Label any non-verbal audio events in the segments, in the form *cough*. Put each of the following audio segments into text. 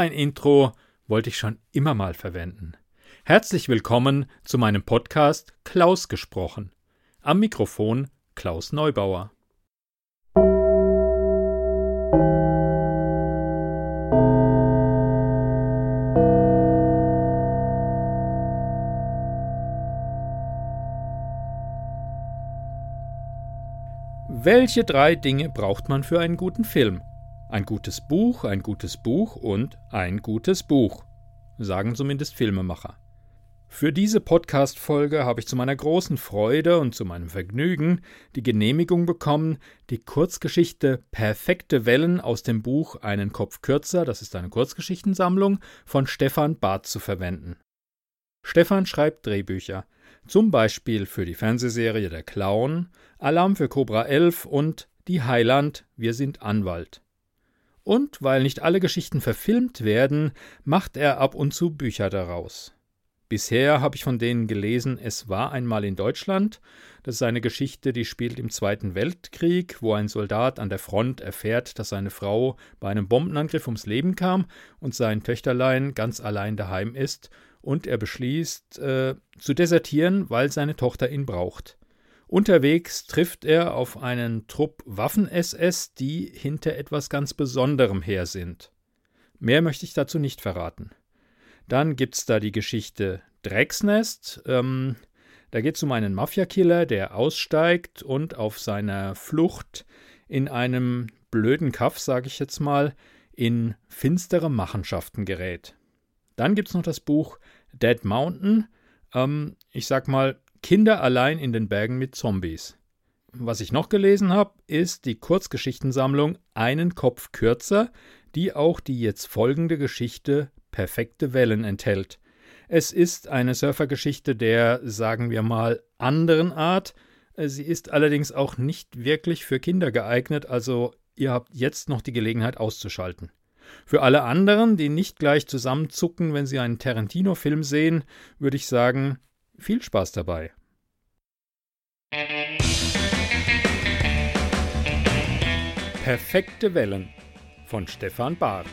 ein Intro wollte ich schon immer mal verwenden. Herzlich willkommen zu meinem Podcast Klaus gesprochen. Am Mikrofon Klaus Neubauer. Welche drei Dinge braucht man für einen guten Film? Ein gutes Buch, ein gutes Buch und ein gutes Buch, sagen zumindest Filmemacher. Für diese Podcast-Folge habe ich zu meiner großen Freude und zu meinem Vergnügen die Genehmigung bekommen, die Kurzgeschichte Perfekte Wellen aus dem Buch Einen Kopf kürzer, das ist eine Kurzgeschichtensammlung, von Stefan Barth zu verwenden. Stefan schreibt Drehbücher, zum Beispiel für die Fernsehserie Der Clown, Alarm für Cobra 11 und Die Heiland, wir sind Anwalt. Und weil nicht alle Geschichten verfilmt werden, macht er ab und zu Bücher daraus. Bisher habe ich von denen gelesen, es war einmal in Deutschland. Das ist eine Geschichte, die spielt im Zweiten Weltkrieg, wo ein Soldat an der Front erfährt, dass seine Frau bei einem Bombenangriff ums Leben kam und sein Töchterlein ganz allein daheim ist und er beschließt, äh, zu desertieren, weil seine Tochter ihn braucht. Unterwegs trifft er auf einen Trupp Waffen-SS, die hinter etwas ganz Besonderem her sind. Mehr möchte ich dazu nicht verraten. Dann gibt's da die Geschichte Drecksnest. Ähm, da geht es um einen Mafiakiller, der aussteigt und auf seiner Flucht in einem blöden Kaff, sage ich jetzt mal, in finstere Machenschaften gerät. Dann gibt es noch das Buch Dead Mountain. Ähm, ich sag mal, Kinder allein in den Bergen mit Zombies. Was ich noch gelesen habe, ist die Kurzgeschichtensammlung Einen Kopf kürzer, die auch die jetzt folgende Geschichte Perfekte Wellen enthält. Es ist eine Surfergeschichte der, sagen wir mal, anderen Art. Sie ist allerdings auch nicht wirklich für Kinder geeignet, also ihr habt jetzt noch die Gelegenheit auszuschalten. Für alle anderen, die nicht gleich zusammenzucken, wenn sie einen Tarantino-Film sehen, würde ich sagen, viel Spaß dabei. Perfekte Wellen von Stefan Barth.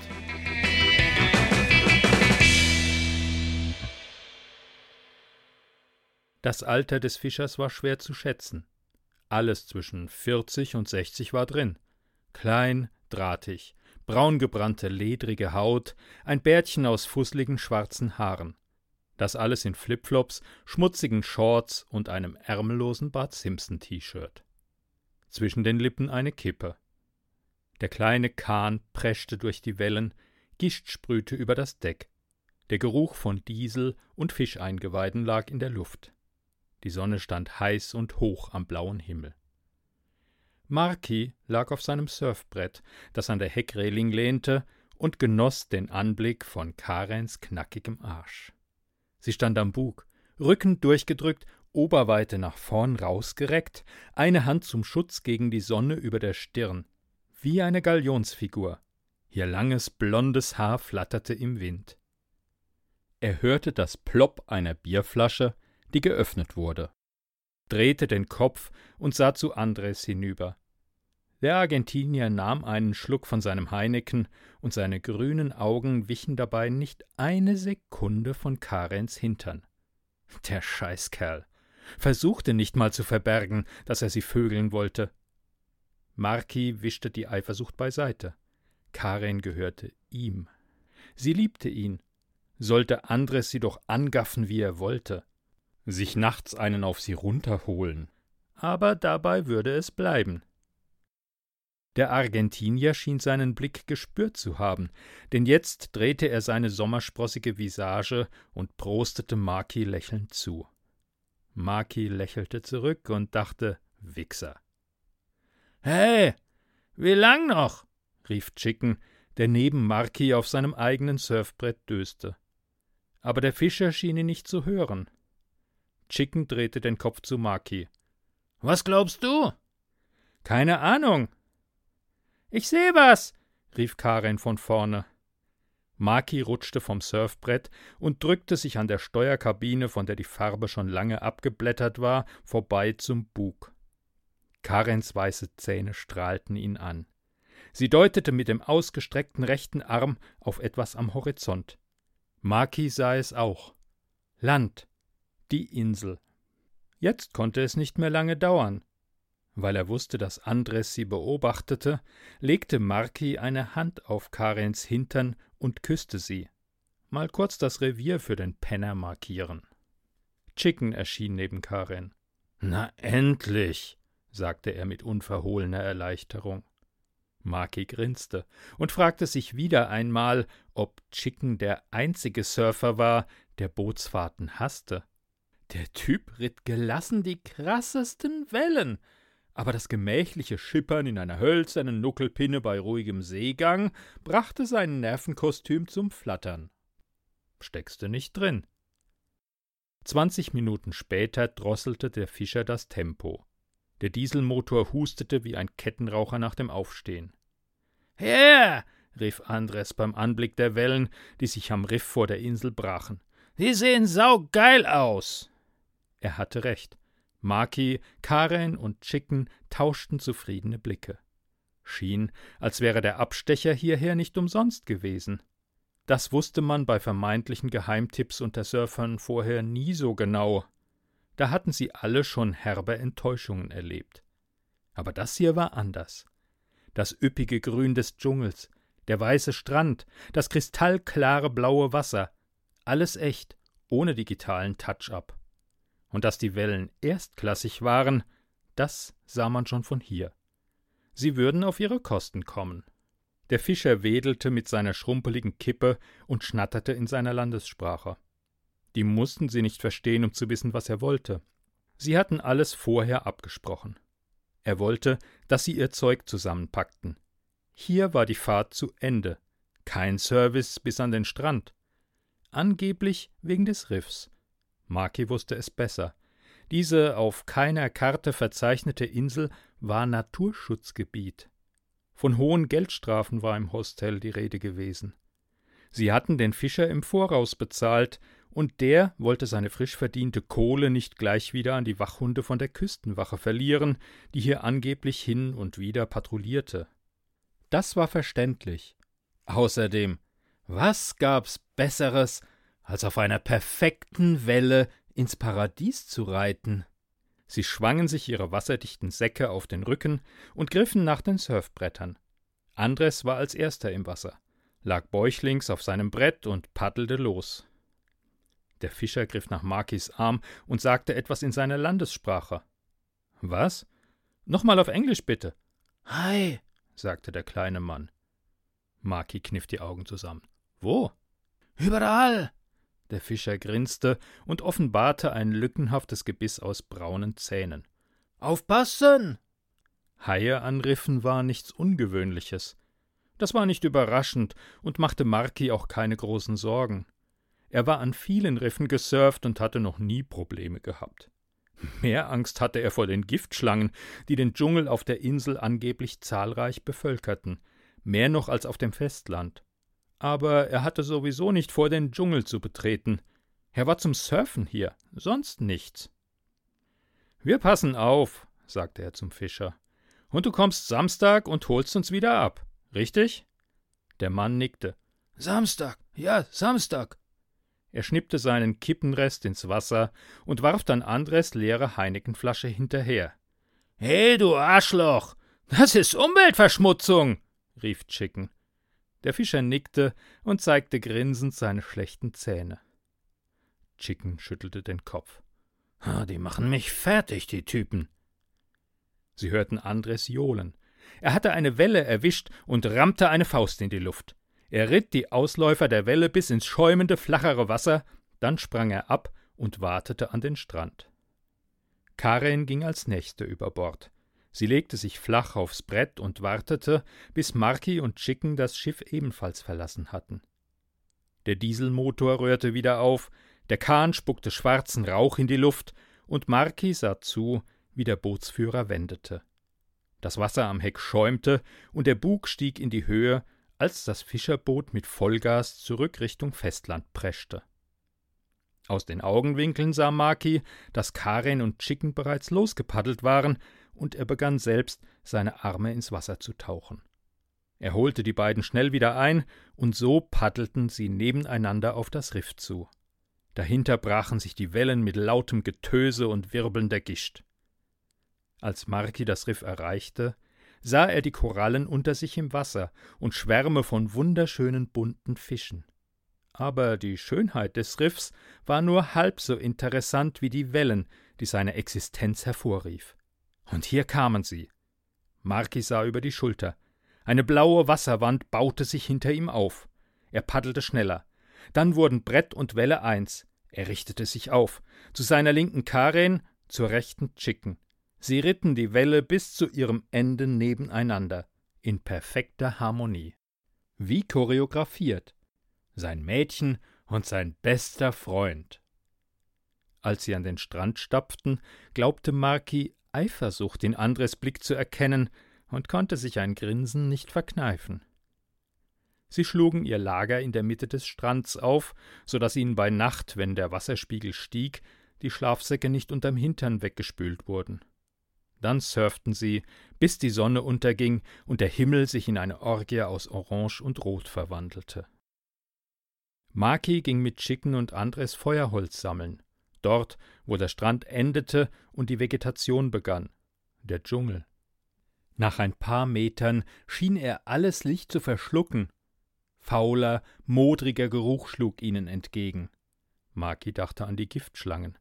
Das Alter des Fischers war schwer zu schätzen. Alles zwischen 40 und 60 war drin. Klein, drahtig, braungebrannte, ledrige Haut, ein Bärtchen aus fusseligen schwarzen Haaren. Das alles in Flipflops, schmutzigen Shorts und einem ärmellosen Bart Simpson T-Shirt. Zwischen den Lippen eine Kippe. Der kleine Kahn preschte durch die Wellen, Gischt sprühte über das Deck. Der Geruch von Diesel und Fischeingeweiden lag in der Luft. Die Sonne stand heiß und hoch am blauen Himmel. Marky lag auf seinem Surfbrett, das an der Heckreling lehnte, und genoss den Anblick von Karens knackigem Arsch. Sie stand am Bug, Rücken durchgedrückt, Oberweite nach vorn rausgereckt, eine Hand zum Schutz gegen die Sonne über der Stirn, wie eine Galionsfigur. Ihr langes blondes Haar flatterte im Wind. Er hörte das Plopp einer Bierflasche, die geöffnet wurde drehte den Kopf und sah zu Andres hinüber. Der Argentinier nahm einen Schluck von seinem Heineken, und seine grünen Augen wichen dabei nicht eine Sekunde von Karens Hintern. Der Scheißkerl versuchte nicht mal zu verbergen, dass er sie vögeln wollte. Marki wischte die Eifersucht beiseite. Karen gehörte ihm. Sie liebte ihn. Sollte Andres sie doch angaffen, wie er wollte sich nachts einen auf sie runterholen. Aber dabei würde es bleiben. Der Argentinier schien seinen Blick gespürt zu haben, denn jetzt drehte er seine sommersprossige Visage und prostete Maki lächelnd zu. Maki lächelte zurück und dachte, Wichser. Hey, wie lang noch? rief Chicken, der neben Marki auf seinem eigenen Surfbrett döste. Aber der Fischer schien ihn nicht zu hören. Chicken drehte den Kopf zu Maki. Was glaubst du? Keine Ahnung. Ich sehe was, rief Karen von vorne. Maki rutschte vom Surfbrett und drückte sich an der Steuerkabine, von der die Farbe schon lange abgeblättert war, vorbei zum Bug. Karens weiße Zähne strahlten ihn an. Sie deutete mit dem ausgestreckten rechten Arm auf etwas am Horizont. Maki sah es auch. Land. Die Insel. Jetzt konnte es nicht mehr lange dauern. Weil er wusste, dass Andres sie beobachtete, legte Marki eine Hand auf Karens Hintern und küsste sie. Mal kurz das Revier für den Penner markieren. Chicken erschien neben Karen. Na endlich, sagte er mit unverhohlener Erleichterung. Maki grinste und fragte sich wieder einmal, ob Chicken der einzige Surfer war, der Bootsfahrten hasste. Der Typ ritt gelassen die krassesten Wellen, aber das gemächliche Schippern in einer hölzernen Nuckelpinne bei ruhigem Seegang brachte sein Nervenkostüm zum Flattern. Steckste nicht drin. Zwanzig Minuten später drosselte der Fischer das Tempo. Der Dieselmotor hustete wie ein Kettenraucher nach dem Aufstehen. Her! rief Andres beim Anblick der Wellen, die sich am Riff vor der Insel brachen. Die sehen saugeil aus! Er hatte recht. Maki, Karen und Chicken tauschten zufriedene Blicke. Schien, als wäre der Abstecher hierher nicht umsonst gewesen. Das wusste man bei vermeintlichen Geheimtipps unter Surfern vorher nie so genau. Da hatten sie alle schon herbe Enttäuschungen erlebt. Aber das hier war anders. Das üppige Grün des Dschungels, der weiße Strand, das kristallklare blaue Wasser, alles echt, ohne digitalen Touch-up. Und dass die Wellen erstklassig waren, das sah man schon von hier. Sie würden auf ihre Kosten kommen. Der Fischer wedelte mit seiner schrumpeligen Kippe und schnatterte in seiner Landessprache. Die mussten sie nicht verstehen, um zu wissen, was er wollte. Sie hatten alles vorher abgesprochen. Er wollte, dass sie ihr Zeug zusammenpackten. Hier war die Fahrt zu Ende. Kein Service bis an den Strand. Angeblich wegen des Riffs. Maki wusste es besser. Diese auf keiner Karte verzeichnete Insel war Naturschutzgebiet. Von hohen Geldstrafen war im Hostel die Rede gewesen. Sie hatten den Fischer im Voraus bezahlt, und der wollte seine frisch verdiente Kohle nicht gleich wieder an die Wachhunde von der Küstenwache verlieren, die hier angeblich hin und wieder patrouillierte. Das war verständlich. Außerdem, was gab's Besseres, als auf einer perfekten Welle ins Paradies zu reiten. Sie schwangen sich ihre wasserdichten Säcke auf den Rücken und griffen nach den Surfbrettern. Andres war als erster im Wasser, lag bäuchlings auf seinem Brett und paddelte los. Der Fischer griff nach Markis Arm und sagte etwas in seiner Landessprache. Was? Nochmal auf Englisch bitte. Hi, sagte der kleine Mann. Marki kniff die Augen zusammen. Wo? Überall, der Fischer grinste und offenbarte ein lückenhaftes Gebiss aus braunen Zähnen. Aufpassen! Haie anriffen war nichts Ungewöhnliches. Das war nicht überraschend und machte Marki auch keine großen Sorgen. Er war an vielen Riffen gesurft und hatte noch nie Probleme gehabt. Mehr Angst hatte er vor den Giftschlangen, die den Dschungel auf der Insel angeblich zahlreich bevölkerten, mehr noch als auf dem Festland aber er hatte sowieso nicht vor, den Dschungel zu betreten. Er war zum Surfen hier, sonst nichts. Wir passen auf, sagte er zum Fischer. Und du kommst Samstag und holst uns wieder ab, richtig? Der Mann nickte. Samstag, ja, Samstag. Er schnippte seinen Kippenrest ins Wasser und warf dann Andres leere Heinekenflasche hinterher. He, du Arschloch! Das ist Umweltverschmutzung! rief Chicken. Der Fischer nickte und zeigte grinsend seine schlechten Zähne. Chicken schüttelte den Kopf. Die machen mich fertig, die Typen. Sie hörten Andres johlen. Er hatte eine Welle erwischt und rammte eine Faust in die Luft. Er ritt die Ausläufer der Welle bis ins schäumende, flachere Wasser, dann sprang er ab und wartete an den Strand. Karen ging als nächste über Bord. Sie legte sich flach aufs Brett und wartete, bis Marki und Chicken das Schiff ebenfalls verlassen hatten. Der Dieselmotor rührte wieder auf, der Kahn spuckte schwarzen Rauch in die Luft, und Marki sah zu, wie der Bootsführer wendete. Das Wasser am Heck schäumte, und der Bug stieg in die Höhe, als das Fischerboot mit Vollgas zurück Richtung Festland preschte. Aus den Augenwinkeln sah Maki, dass Karen und Chicken bereits losgepaddelt waren und er begann selbst, seine Arme ins Wasser zu tauchen. Er holte die beiden schnell wieder ein, und so paddelten sie nebeneinander auf das Riff zu. Dahinter brachen sich die Wellen mit lautem Getöse und wirbelnder Gischt. Als Marki das Riff erreichte, sah er die Korallen unter sich im Wasser und Schwärme von wunderschönen bunten Fischen. Aber die Schönheit des Riffs war nur halb so interessant wie die Wellen, die seine Existenz hervorrief. Und hier kamen sie. Marki sah über die Schulter. Eine blaue Wasserwand baute sich hinter ihm auf. Er paddelte schneller. Dann wurden Brett und Welle eins. Er richtete sich auf. Zu seiner linken Karen, zur rechten Chicken. Sie ritten die Welle bis zu ihrem Ende nebeneinander, in perfekter Harmonie. Wie choreografiert. Sein Mädchen und sein bester Freund. Als sie an den Strand stapften, glaubte Marki, Eifersucht in Andres Blick zu erkennen und konnte sich ein Grinsen nicht verkneifen. Sie schlugen ihr Lager in der Mitte des Strands auf, so dass ihnen bei Nacht, wenn der Wasserspiegel stieg, die Schlafsäcke nicht unterm Hintern weggespült wurden. Dann surften sie, bis die Sonne unterging und der Himmel sich in eine Orgie aus Orange und Rot verwandelte. Maki ging mit Chicken und Andres Feuerholz sammeln, dort, wo der Strand endete und die Vegetation begann, der Dschungel. Nach ein paar Metern schien er alles Licht zu verschlucken. Fauler, modriger Geruch schlug ihnen entgegen. Maki dachte an die Giftschlangen.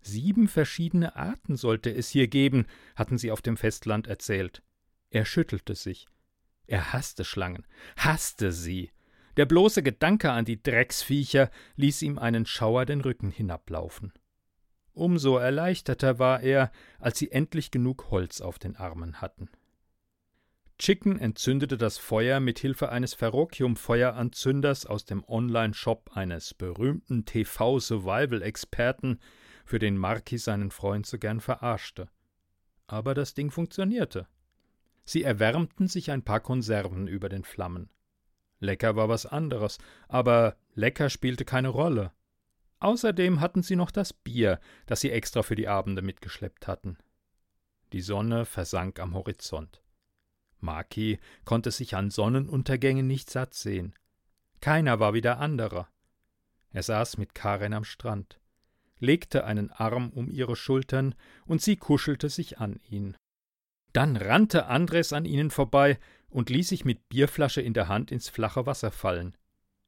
Sieben verschiedene Arten sollte es hier geben, hatten sie auf dem Festland erzählt. Er schüttelte sich. Er hasste Schlangen, hasste sie. Der bloße Gedanke an die Drecksviecher ließ ihm einen Schauer den Rücken hinablaufen. Umso erleichterter war er, als sie endlich genug Holz auf den Armen hatten. Chicken entzündete das Feuer mit Hilfe eines Ferrokium-Feueranzünders aus dem Online-Shop eines berühmten TV-Survival-Experten, für den Marquis seinen Freund so gern verarschte. Aber das Ding funktionierte. Sie erwärmten sich ein paar Konserven über den Flammen. Lecker war was anderes, aber lecker spielte keine Rolle. Außerdem hatten sie noch das Bier, das sie extra für die Abende mitgeschleppt hatten. Die Sonne versank am Horizont. Maki konnte sich an Sonnenuntergängen nicht satt sehen. Keiner war wie der andere. Er saß mit Karen am Strand legte einen Arm um ihre Schultern, und sie kuschelte sich an ihn. Dann rannte Andres an ihnen vorbei und ließ sich mit Bierflasche in der Hand ins flache Wasser fallen.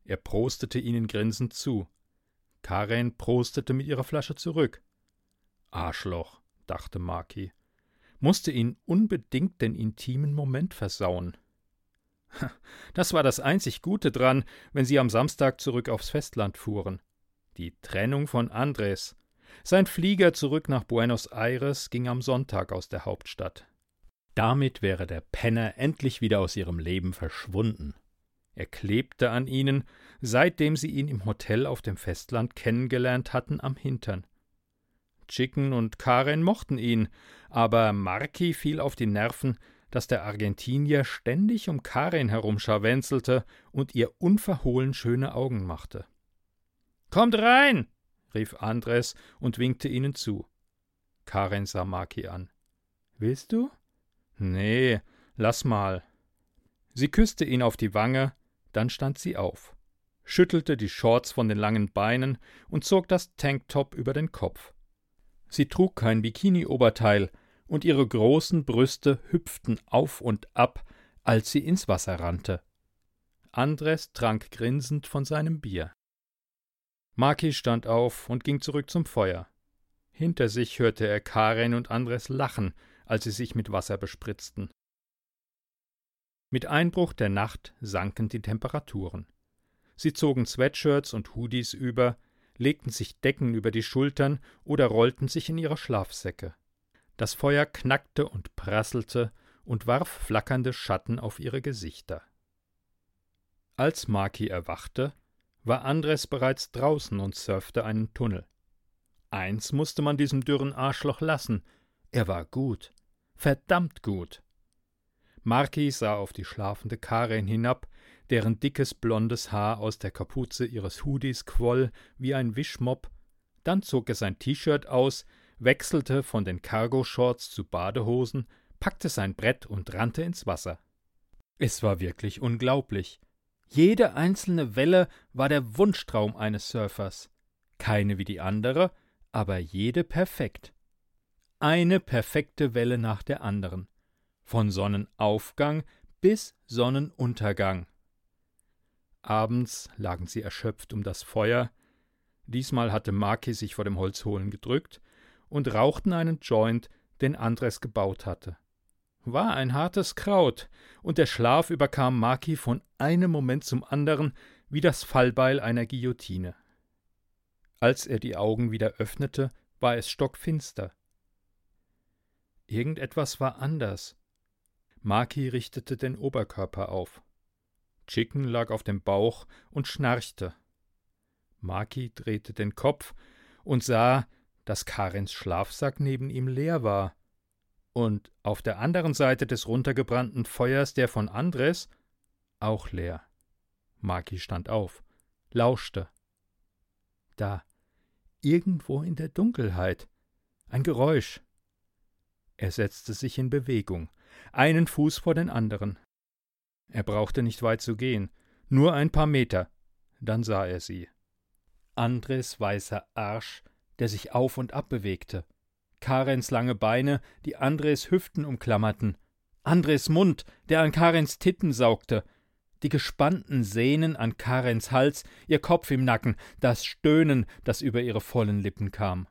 Er prostete ihnen grinsend zu. Karen prostete mit ihrer Flasche zurück. Arschloch, dachte Maki, musste ihn unbedingt den intimen Moment versauen. *laughs* Das war das einzig Gute dran, wenn sie am Samstag zurück aufs Festland fuhren die Trennung von Andres. Sein Flieger zurück nach Buenos Aires ging am Sonntag aus der Hauptstadt. Damit wäre der Penner endlich wieder aus ihrem Leben verschwunden. Er klebte an ihnen, seitdem sie ihn im Hotel auf dem Festland kennengelernt hatten, am Hintern. Chicken und Karen mochten ihn, aber Marki fiel auf die Nerven, dass der Argentinier ständig um Karin herumscharwenzelte und ihr unverhohlen schöne Augen machte. Kommt rein! rief Andres und winkte ihnen zu. Karen sah Maki an. Willst du? Nee, lass mal. Sie küsste ihn auf die Wange, dann stand sie auf, schüttelte die Shorts von den langen Beinen und zog das Tanktop über den Kopf. Sie trug kein Bikini-Oberteil, und ihre großen Brüste hüpften auf und ab, als sie ins Wasser rannte. Andres trank grinsend von seinem Bier. Maki stand auf und ging zurück zum Feuer. Hinter sich hörte er Karen und Andres lachen, als sie sich mit Wasser bespritzten. Mit Einbruch der Nacht sanken die Temperaturen. Sie zogen Sweatshirts und Hoodies über, legten sich Decken über die Schultern oder rollten sich in ihre Schlafsäcke. Das Feuer knackte und prasselte und warf flackernde Schatten auf ihre Gesichter. Als Maki erwachte, war Andres bereits draußen und surfte einen Tunnel. Eins musste man diesem dürren Arschloch lassen: er war gut. Verdammt gut. Marki sah auf die schlafende Karen hinab, deren dickes blondes Haar aus der Kapuze ihres Hoodies quoll wie ein Wischmopp, dann zog er sein T-Shirt aus, wechselte von den Cargo-Shorts zu Badehosen, packte sein Brett und rannte ins Wasser. Es war wirklich unglaublich. Jede einzelne Welle war der Wunschtraum eines Surfers. Keine wie die andere, aber jede perfekt. Eine perfekte Welle nach der anderen. Von Sonnenaufgang bis Sonnenuntergang. Abends lagen sie erschöpft um das Feuer. Diesmal hatte Maki sich vor dem Holzholen gedrückt und rauchten einen Joint, den Andres gebaut hatte. War ein hartes Kraut, und der Schlaf überkam Maki von einem Moment zum anderen wie das Fallbeil einer Guillotine. Als er die Augen wieder öffnete, war es stockfinster. Irgendetwas war anders. Maki richtete den Oberkörper auf. Chicken lag auf dem Bauch und schnarchte. Maki drehte den Kopf und sah, dass Karens Schlafsack neben ihm leer war. Und auf der anderen Seite des runtergebrannten Feuers der von Andres auch leer. Maki stand auf, lauschte. Da, irgendwo in der Dunkelheit, ein Geräusch. Er setzte sich in Bewegung, einen Fuß vor den anderen. Er brauchte nicht weit zu gehen, nur ein paar Meter, dann sah er sie. Andres weißer Arsch, der sich auf und ab bewegte, Karens lange Beine, die Andres Hüften umklammerten, Andres Mund, der an Karens Titten saugte, die gespannten Sehnen an Karens Hals, ihr Kopf im Nacken, das Stöhnen, das über ihre vollen Lippen kam.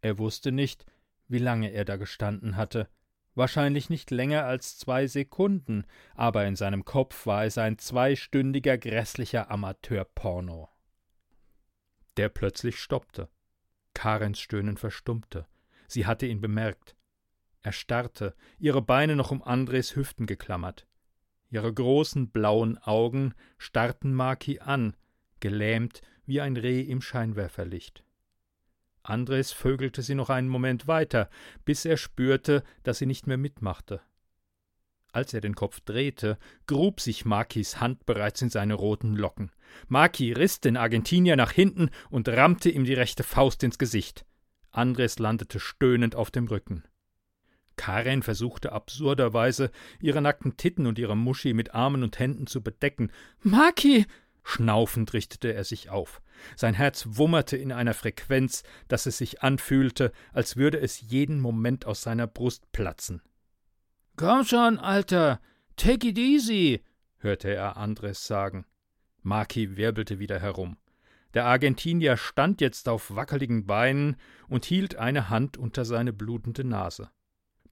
Er wusste nicht, wie lange er da gestanden hatte, wahrscheinlich nicht länger als zwei Sekunden, aber in seinem Kopf war es ein zweistündiger grässlicher Amateurporno. Der plötzlich stoppte. Karens Stöhnen verstummte. Sie hatte ihn bemerkt. Er starrte, ihre Beine noch um Andres Hüften geklammert. Ihre großen blauen Augen starrten Maki an, gelähmt wie ein Reh im Scheinwerferlicht. Andres vögelte sie noch einen Moment weiter, bis er spürte, dass sie nicht mehr mitmachte. Als er den Kopf drehte, grub sich Makis Hand bereits in seine roten Locken. Maki riss den Argentinier nach hinten und rammte ihm die rechte Faust ins Gesicht. Andres landete stöhnend auf dem Rücken. Karen versuchte absurderweise, ihre nackten Titten und ihre Muschi mit Armen und Händen zu bedecken. Maki! Schnaufend richtete er sich auf. Sein Herz wummerte in einer Frequenz, dass es sich anfühlte, als würde es jeden Moment aus seiner Brust platzen. Komm schon, Alter, take it easy, hörte er Andres sagen. Maki wirbelte wieder herum. Der Argentinier stand jetzt auf wackeligen Beinen und hielt eine Hand unter seine blutende Nase.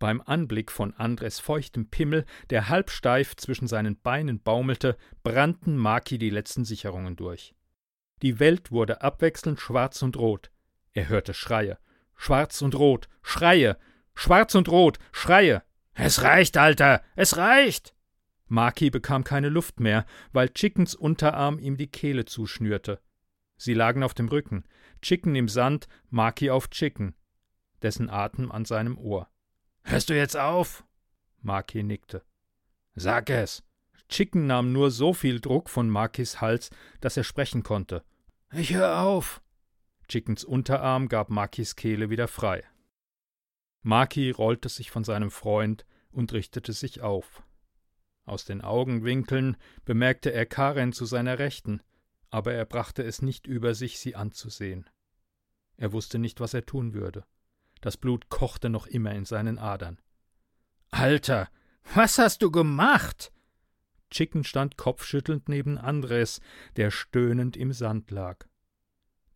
Beim Anblick von Andres feuchtem Pimmel, der halbsteif zwischen seinen Beinen baumelte, brannten Maki die letzten Sicherungen durch. Die Welt wurde abwechselnd schwarz und rot. Er hörte Schreie. Schwarz und rot. Schreie. Schwarz und rot. Schreie. Es reicht, Alter. Es reicht. Maki bekam keine Luft mehr, weil Chickens Unterarm ihm die Kehle zuschnürte. Sie lagen auf dem Rücken. Chicken im Sand, Maki auf Chicken. Dessen Atem an seinem Ohr. Hörst du jetzt auf? Maki nickte. Sag es. Chicken nahm nur so viel Druck von Makis Hals, dass er sprechen konnte. Ich hör auf. Chickens Unterarm gab Makis Kehle wieder frei. Maki rollte sich von seinem Freund und richtete sich auf. Aus den Augenwinkeln bemerkte er Karen zu seiner Rechten, aber er brachte es nicht über sich, sie anzusehen. Er wusste nicht, was er tun würde. Das Blut kochte noch immer in seinen Adern. Alter, was hast du gemacht? Chicken stand kopfschüttelnd neben Andres, der stöhnend im Sand lag.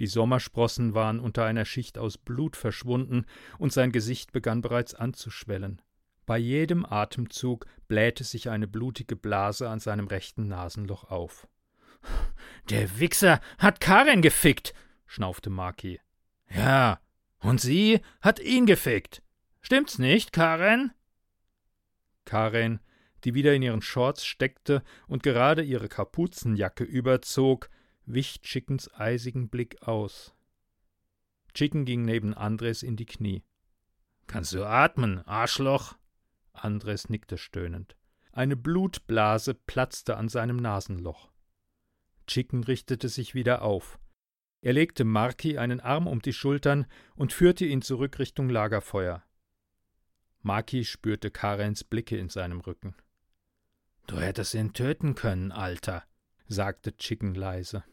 Die Sommersprossen waren unter einer Schicht aus Blut verschwunden, und sein Gesicht begann bereits anzuschwellen. Bei jedem Atemzug blähte sich eine blutige Blase an seinem rechten Nasenloch auf. Der Wichser hat Karen gefickt, schnaufte Maki. Ja, und sie hat ihn gefickt. Stimmt's nicht, Karen? Karen, die wieder in ihren Shorts steckte und gerade ihre Kapuzenjacke überzog, wich Chickens eisigen Blick aus. Chicken ging neben Andres in die Knie. Kannst du atmen, Arschloch? Andres nickte stöhnend. Eine Blutblase platzte an seinem Nasenloch. Chicken richtete sich wieder auf. Er legte Marki einen Arm um die Schultern und führte ihn zurück Richtung Lagerfeuer. Marki spürte Karens Blicke in seinem Rücken. Du hättest ihn töten können, Alter, sagte Chicken leise.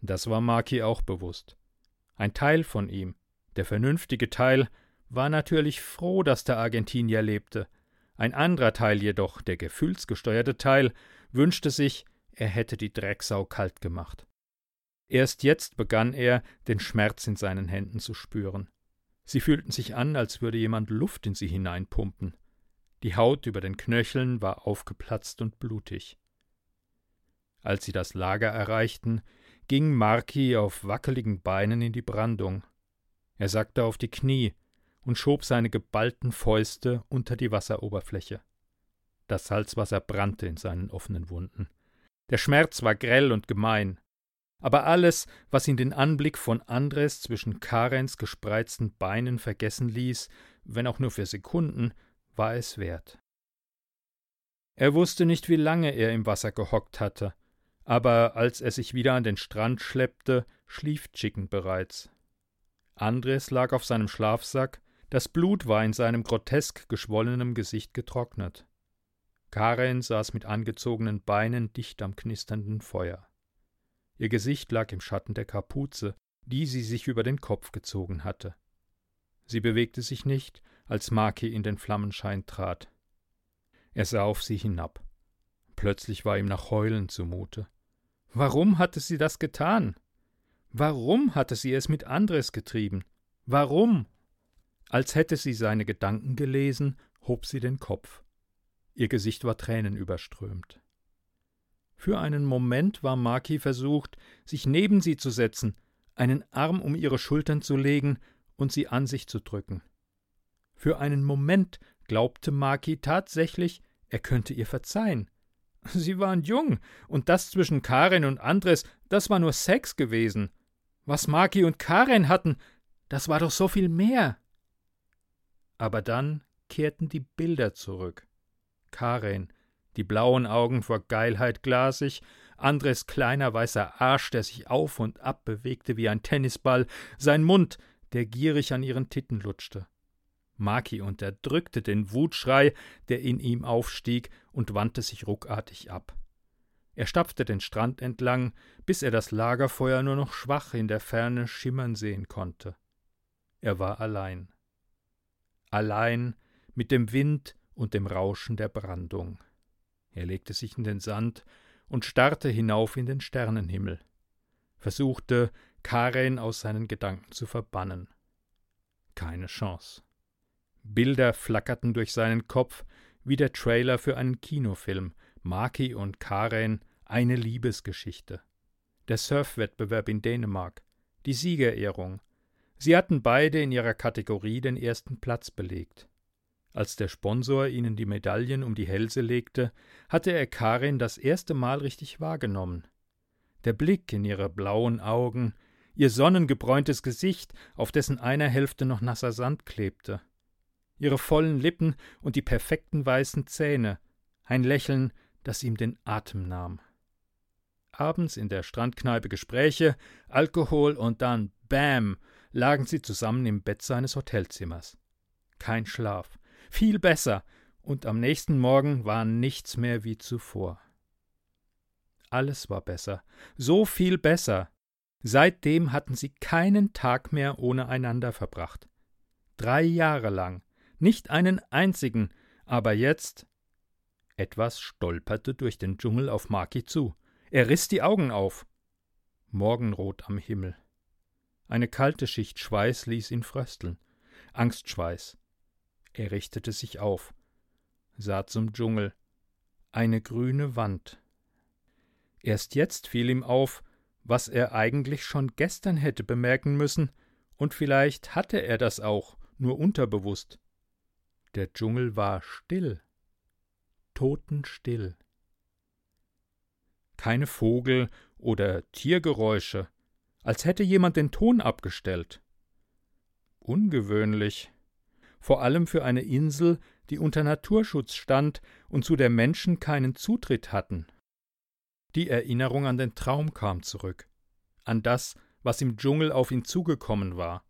Das war Maki auch bewusst. Ein Teil von ihm, der vernünftige Teil, war natürlich froh, dass der Argentinier lebte. Ein anderer Teil jedoch, der gefühlsgesteuerte Teil, wünschte sich, er hätte die Drecksau kalt gemacht. Erst jetzt begann er, den Schmerz in seinen Händen zu spüren. Sie fühlten sich an, als würde jemand Luft in sie hineinpumpen. Die Haut über den Knöcheln war aufgeplatzt und blutig. Als sie das Lager erreichten, ging Marki auf wackeligen Beinen in die Brandung. Er sackte auf die Knie und schob seine geballten Fäuste unter die Wasseroberfläche. Das Salzwasser brannte in seinen offenen Wunden. Der Schmerz war grell und gemein. Aber alles, was ihn den Anblick von Andres zwischen Karens gespreizten Beinen vergessen ließ, wenn auch nur für Sekunden, war es wert. Er wusste nicht, wie lange er im Wasser gehockt hatte, aber als er sich wieder an den Strand schleppte, schlief Chicken bereits. Andres lag auf seinem Schlafsack, das Blut war in seinem grotesk geschwollenem Gesicht getrocknet. Karen saß mit angezogenen Beinen dicht am knisternden Feuer. Ihr Gesicht lag im Schatten der Kapuze, die sie sich über den Kopf gezogen hatte. Sie bewegte sich nicht, als Maki in den Flammenschein trat. Er sah auf sie hinab. Plötzlich war ihm nach Heulen zumute. Warum hatte sie das getan? Warum hatte sie es mit Andres getrieben? Warum? Als hätte sie seine Gedanken gelesen, hob sie den Kopf. Ihr Gesicht war tränenüberströmt. Für einen Moment war Maki versucht, sich neben sie zu setzen, einen Arm um ihre Schultern zu legen und sie an sich zu drücken. Für einen Moment glaubte Maki tatsächlich, er könnte ihr verzeihen. *laughs* Sie waren jung, und das zwischen Karen und Andres, das war nur Sex gewesen. Was Maki und Karen hatten, das war doch so viel mehr. Aber dann kehrten die Bilder zurück. Karen, die blauen Augen vor Geilheit glasig, Andres kleiner weißer Arsch, der sich auf und ab bewegte wie ein Tennisball, sein Mund, der gierig an ihren Titten lutschte. Maki unterdrückte den Wutschrei, der in ihm aufstieg, und wandte sich ruckartig ab. Er stapfte den Strand entlang, bis er das Lagerfeuer nur noch schwach in der Ferne schimmern sehen konnte. Er war allein. Allein mit dem Wind und dem Rauschen der Brandung. Er legte sich in den Sand und starrte hinauf in den Sternenhimmel, versuchte, Karen aus seinen Gedanken zu verbannen. Keine Chance. Bilder flackerten durch seinen Kopf wie der Trailer für einen Kinofilm, Maki und Karen, eine Liebesgeschichte. Der Surfwettbewerb in Dänemark, die Siegerehrung. Sie hatten beide in ihrer Kategorie den ersten Platz belegt. Als der Sponsor ihnen die Medaillen um die Hälse legte, hatte er Karin das erste Mal richtig wahrgenommen. Der Blick in ihre blauen Augen, ihr sonnengebräuntes Gesicht, auf dessen einer Hälfte noch nasser Sand klebte, ihre vollen Lippen und die perfekten weißen Zähne, ein Lächeln, das ihm den Atem nahm. Abends in der Strandkneipe Gespräche, Alkohol und dann Bam lagen sie zusammen im Bett seines Hotelzimmers. Kein Schlaf, viel besser, und am nächsten Morgen war nichts mehr wie zuvor. Alles war besser, so viel besser. Seitdem hatten sie keinen Tag mehr ohne einander verbracht. Drei Jahre lang, nicht einen einzigen, aber jetzt. Etwas stolperte durch den Dschungel auf Maki zu. Er riss die Augen auf. Morgenrot am Himmel. Eine kalte Schicht Schweiß ließ ihn frösteln. Angstschweiß. Er richtete sich auf, sah zum Dschungel. Eine grüne Wand. Erst jetzt fiel ihm auf, was er eigentlich schon gestern hätte bemerken müssen, und vielleicht hatte er das auch, nur unterbewusst. Der Dschungel war still, totenstill. Keine Vogel oder Tiergeräusche, als hätte jemand den Ton abgestellt. Ungewöhnlich, vor allem für eine Insel, die unter Naturschutz stand und zu der Menschen keinen Zutritt hatten. Die Erinnerung an den Traum kam zurück, an das, was im Dschungel auf ihn zugekommen war.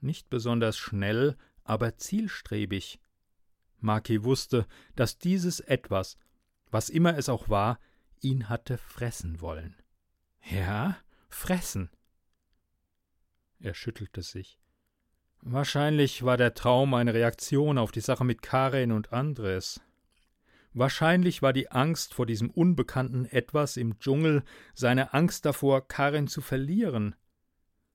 Nicht besonders schnell, aber zielstrebig. Maki wusste, dass dieses Etwas, was immer es auch war, ihn hatte fressen wollen. Ja, fressen. Er schüttelte sich. Wahrscheinlich war der Traum eine Reaktion auf die Sache mit Karen und Andres. Wahrscheinlich war die Angst vor diesem unbekannten Etwas im Dschungel seine Angst davor, Karen zu verlieren.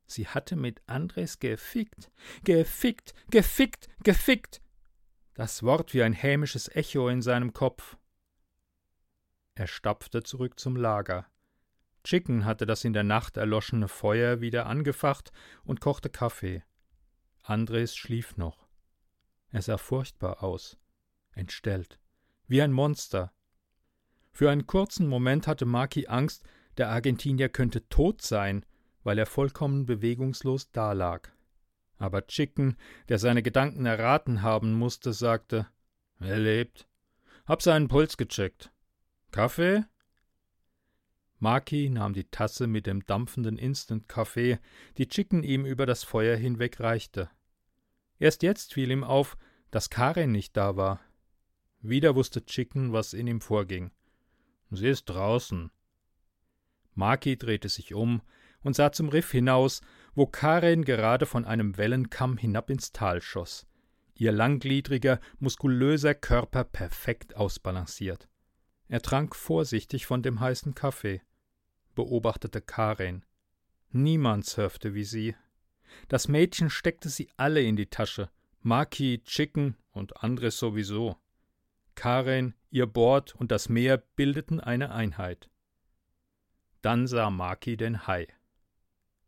Sie hatte mit Andres gefickt, gefickt, gefickt, gefickt. Das Wort wie ein hämisches Echo in seinem Kopf. Er stapfte zurück zum Lager. Chicken hatte das in der Nacht erloschene Feuer wieder angefacht und kochte Kaffee. Andres schlief noch. Er sah furchtbar aus, entstellt, wie ein Monster. Für einen kurzen Moment hatte Maki Angst, der Argentinier könnte tot sein, weil er vollkommen bewegungslos dalag. Aber Chicken, der seine Gedanken erraten haben musste, sagte: Er lebt. Hab seinen Puls gecheckt. Kaffee? Maki nahm die Tasse mit dem dampfenden Instant-Kaffee, die Chicken ihm über das Feuer hinweg reichte. Erst jetzt fiel ihm auf, dass Karen nicht da war. Wieder wusste Chicken, was in ihm vorging. Sie ist draußen. Maki drehte sich um und sah zum Riff hinaus, wo Karen gerade von einem Wellenkamm hinab ins Tal schoss, ihr langgliedriger, muskulöser Körper perfekt ausbalanciert. Er trank vorsichtig von dem heißen Kaffee, beobachtete Karen. Niemand surfte wie sie. Das Mädchen steckte sie alle in die Tasche, Maki, Chicken und Andres sowieso. Karen, ihr Board und das Meer bildeten eine Einheit. Dann sah Maki den Hai.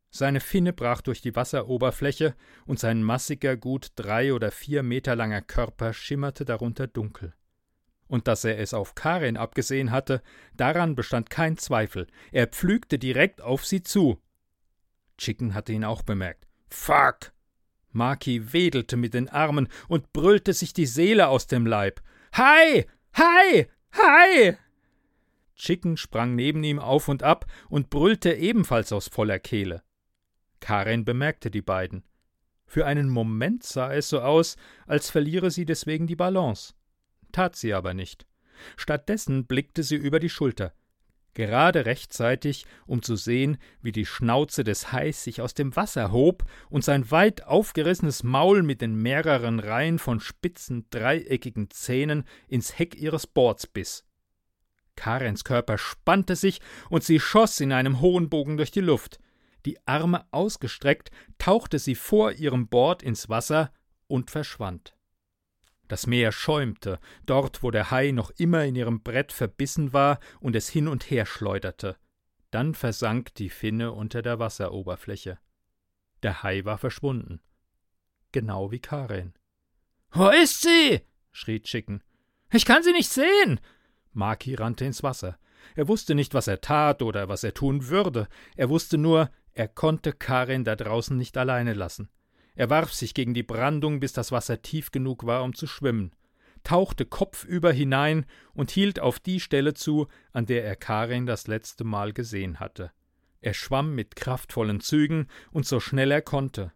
Seine Finne brach durch die Wasseroberfläche und sein massiger, gut drei oder vier Meter langer Körper schimmerte darunter dunkel. Und dass er es auf Karin abgesehen hatte, daran bestand kein Zweifel. Er pflügte direkt auf sie zu. Chicken hatte ihn auch bemerkt. Fuck! Maki wedelte mit den Armen und brüllte sich die Seele aus dem Leib. Hi! Hi! Hi! Chicken sprang neben ihm auf und ab und brüllte ebenfalls aus voller Kehle. Karen bemerkte die beiden. Für einen Moment sah es so aus, als verliere sie deswegen die Balance. Tat sie aber nicht. Stattdessen blickte sie über die Schulter, gerade rechtzeitig, um zu sehen, wie die Schnauze des Hais sich aus dem Wasser hob und sein weit aufgerissenes Maul mit den mehreren Reihen von spitzen, dreieckigen Zähnen ins Heck ihres Boards biss. Karens Körper spannte sich und sie schoss in einem hohen Bogen durch die Luft. Die Arme ausgestreckt, tauchte sie vor ihrem Bord ins Wasser und verschwand. Das Meer schäumte, dort wo der Hai noch immer in ihrem Brett verbissen war und es hin und her schleuderte. Dann versank die Finne unter der Wasseroberfläche. Der Hai war verschwunden. Genau wie Karen. Wo ist sie? schrie Chicken. Ich kann sie nicht sehen. Maki rannte ins Wasser. Er wusste nicht, was er tat oder was er tun würde. Er wusste nur, er konnte Karin da draußen nicht alleine lassen. Er warf sich gegen die Brandung, bis das Wasser tief genug war, um zu schwimmen, tauchte kopfüber hinein und hielt auf die Stelle zu, an der er Karin das letzte Mal gesehen hatte. Er schwamm mit kraftvollen Zügen und so schnell er konnte.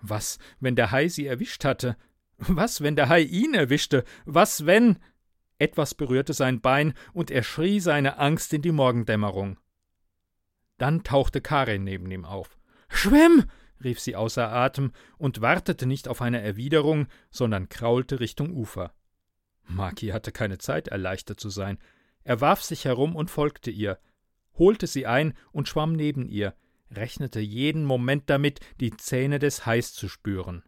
Was, wenn der Hai sie erwischt hatte? Was, wenn der Hai ihn erwischte? Was, wenn. Etwas berührte sein Bein und er schrie seine Angst in die Morgendämmerung. Dann tauchte Karin neben ihm auf. Schwimm! Rief sie außer Atem und wartete nicht auf eine Erwiderung, sondern kraulte Richtung Ufer. Maki hatte keine Zeit, erleichtert zu sein. Er warf sich herum und folgte ihr, holte sie ein und schwamm neben ihr, rechnete jeden Moment damit, die Zähne des Hais zu spüren.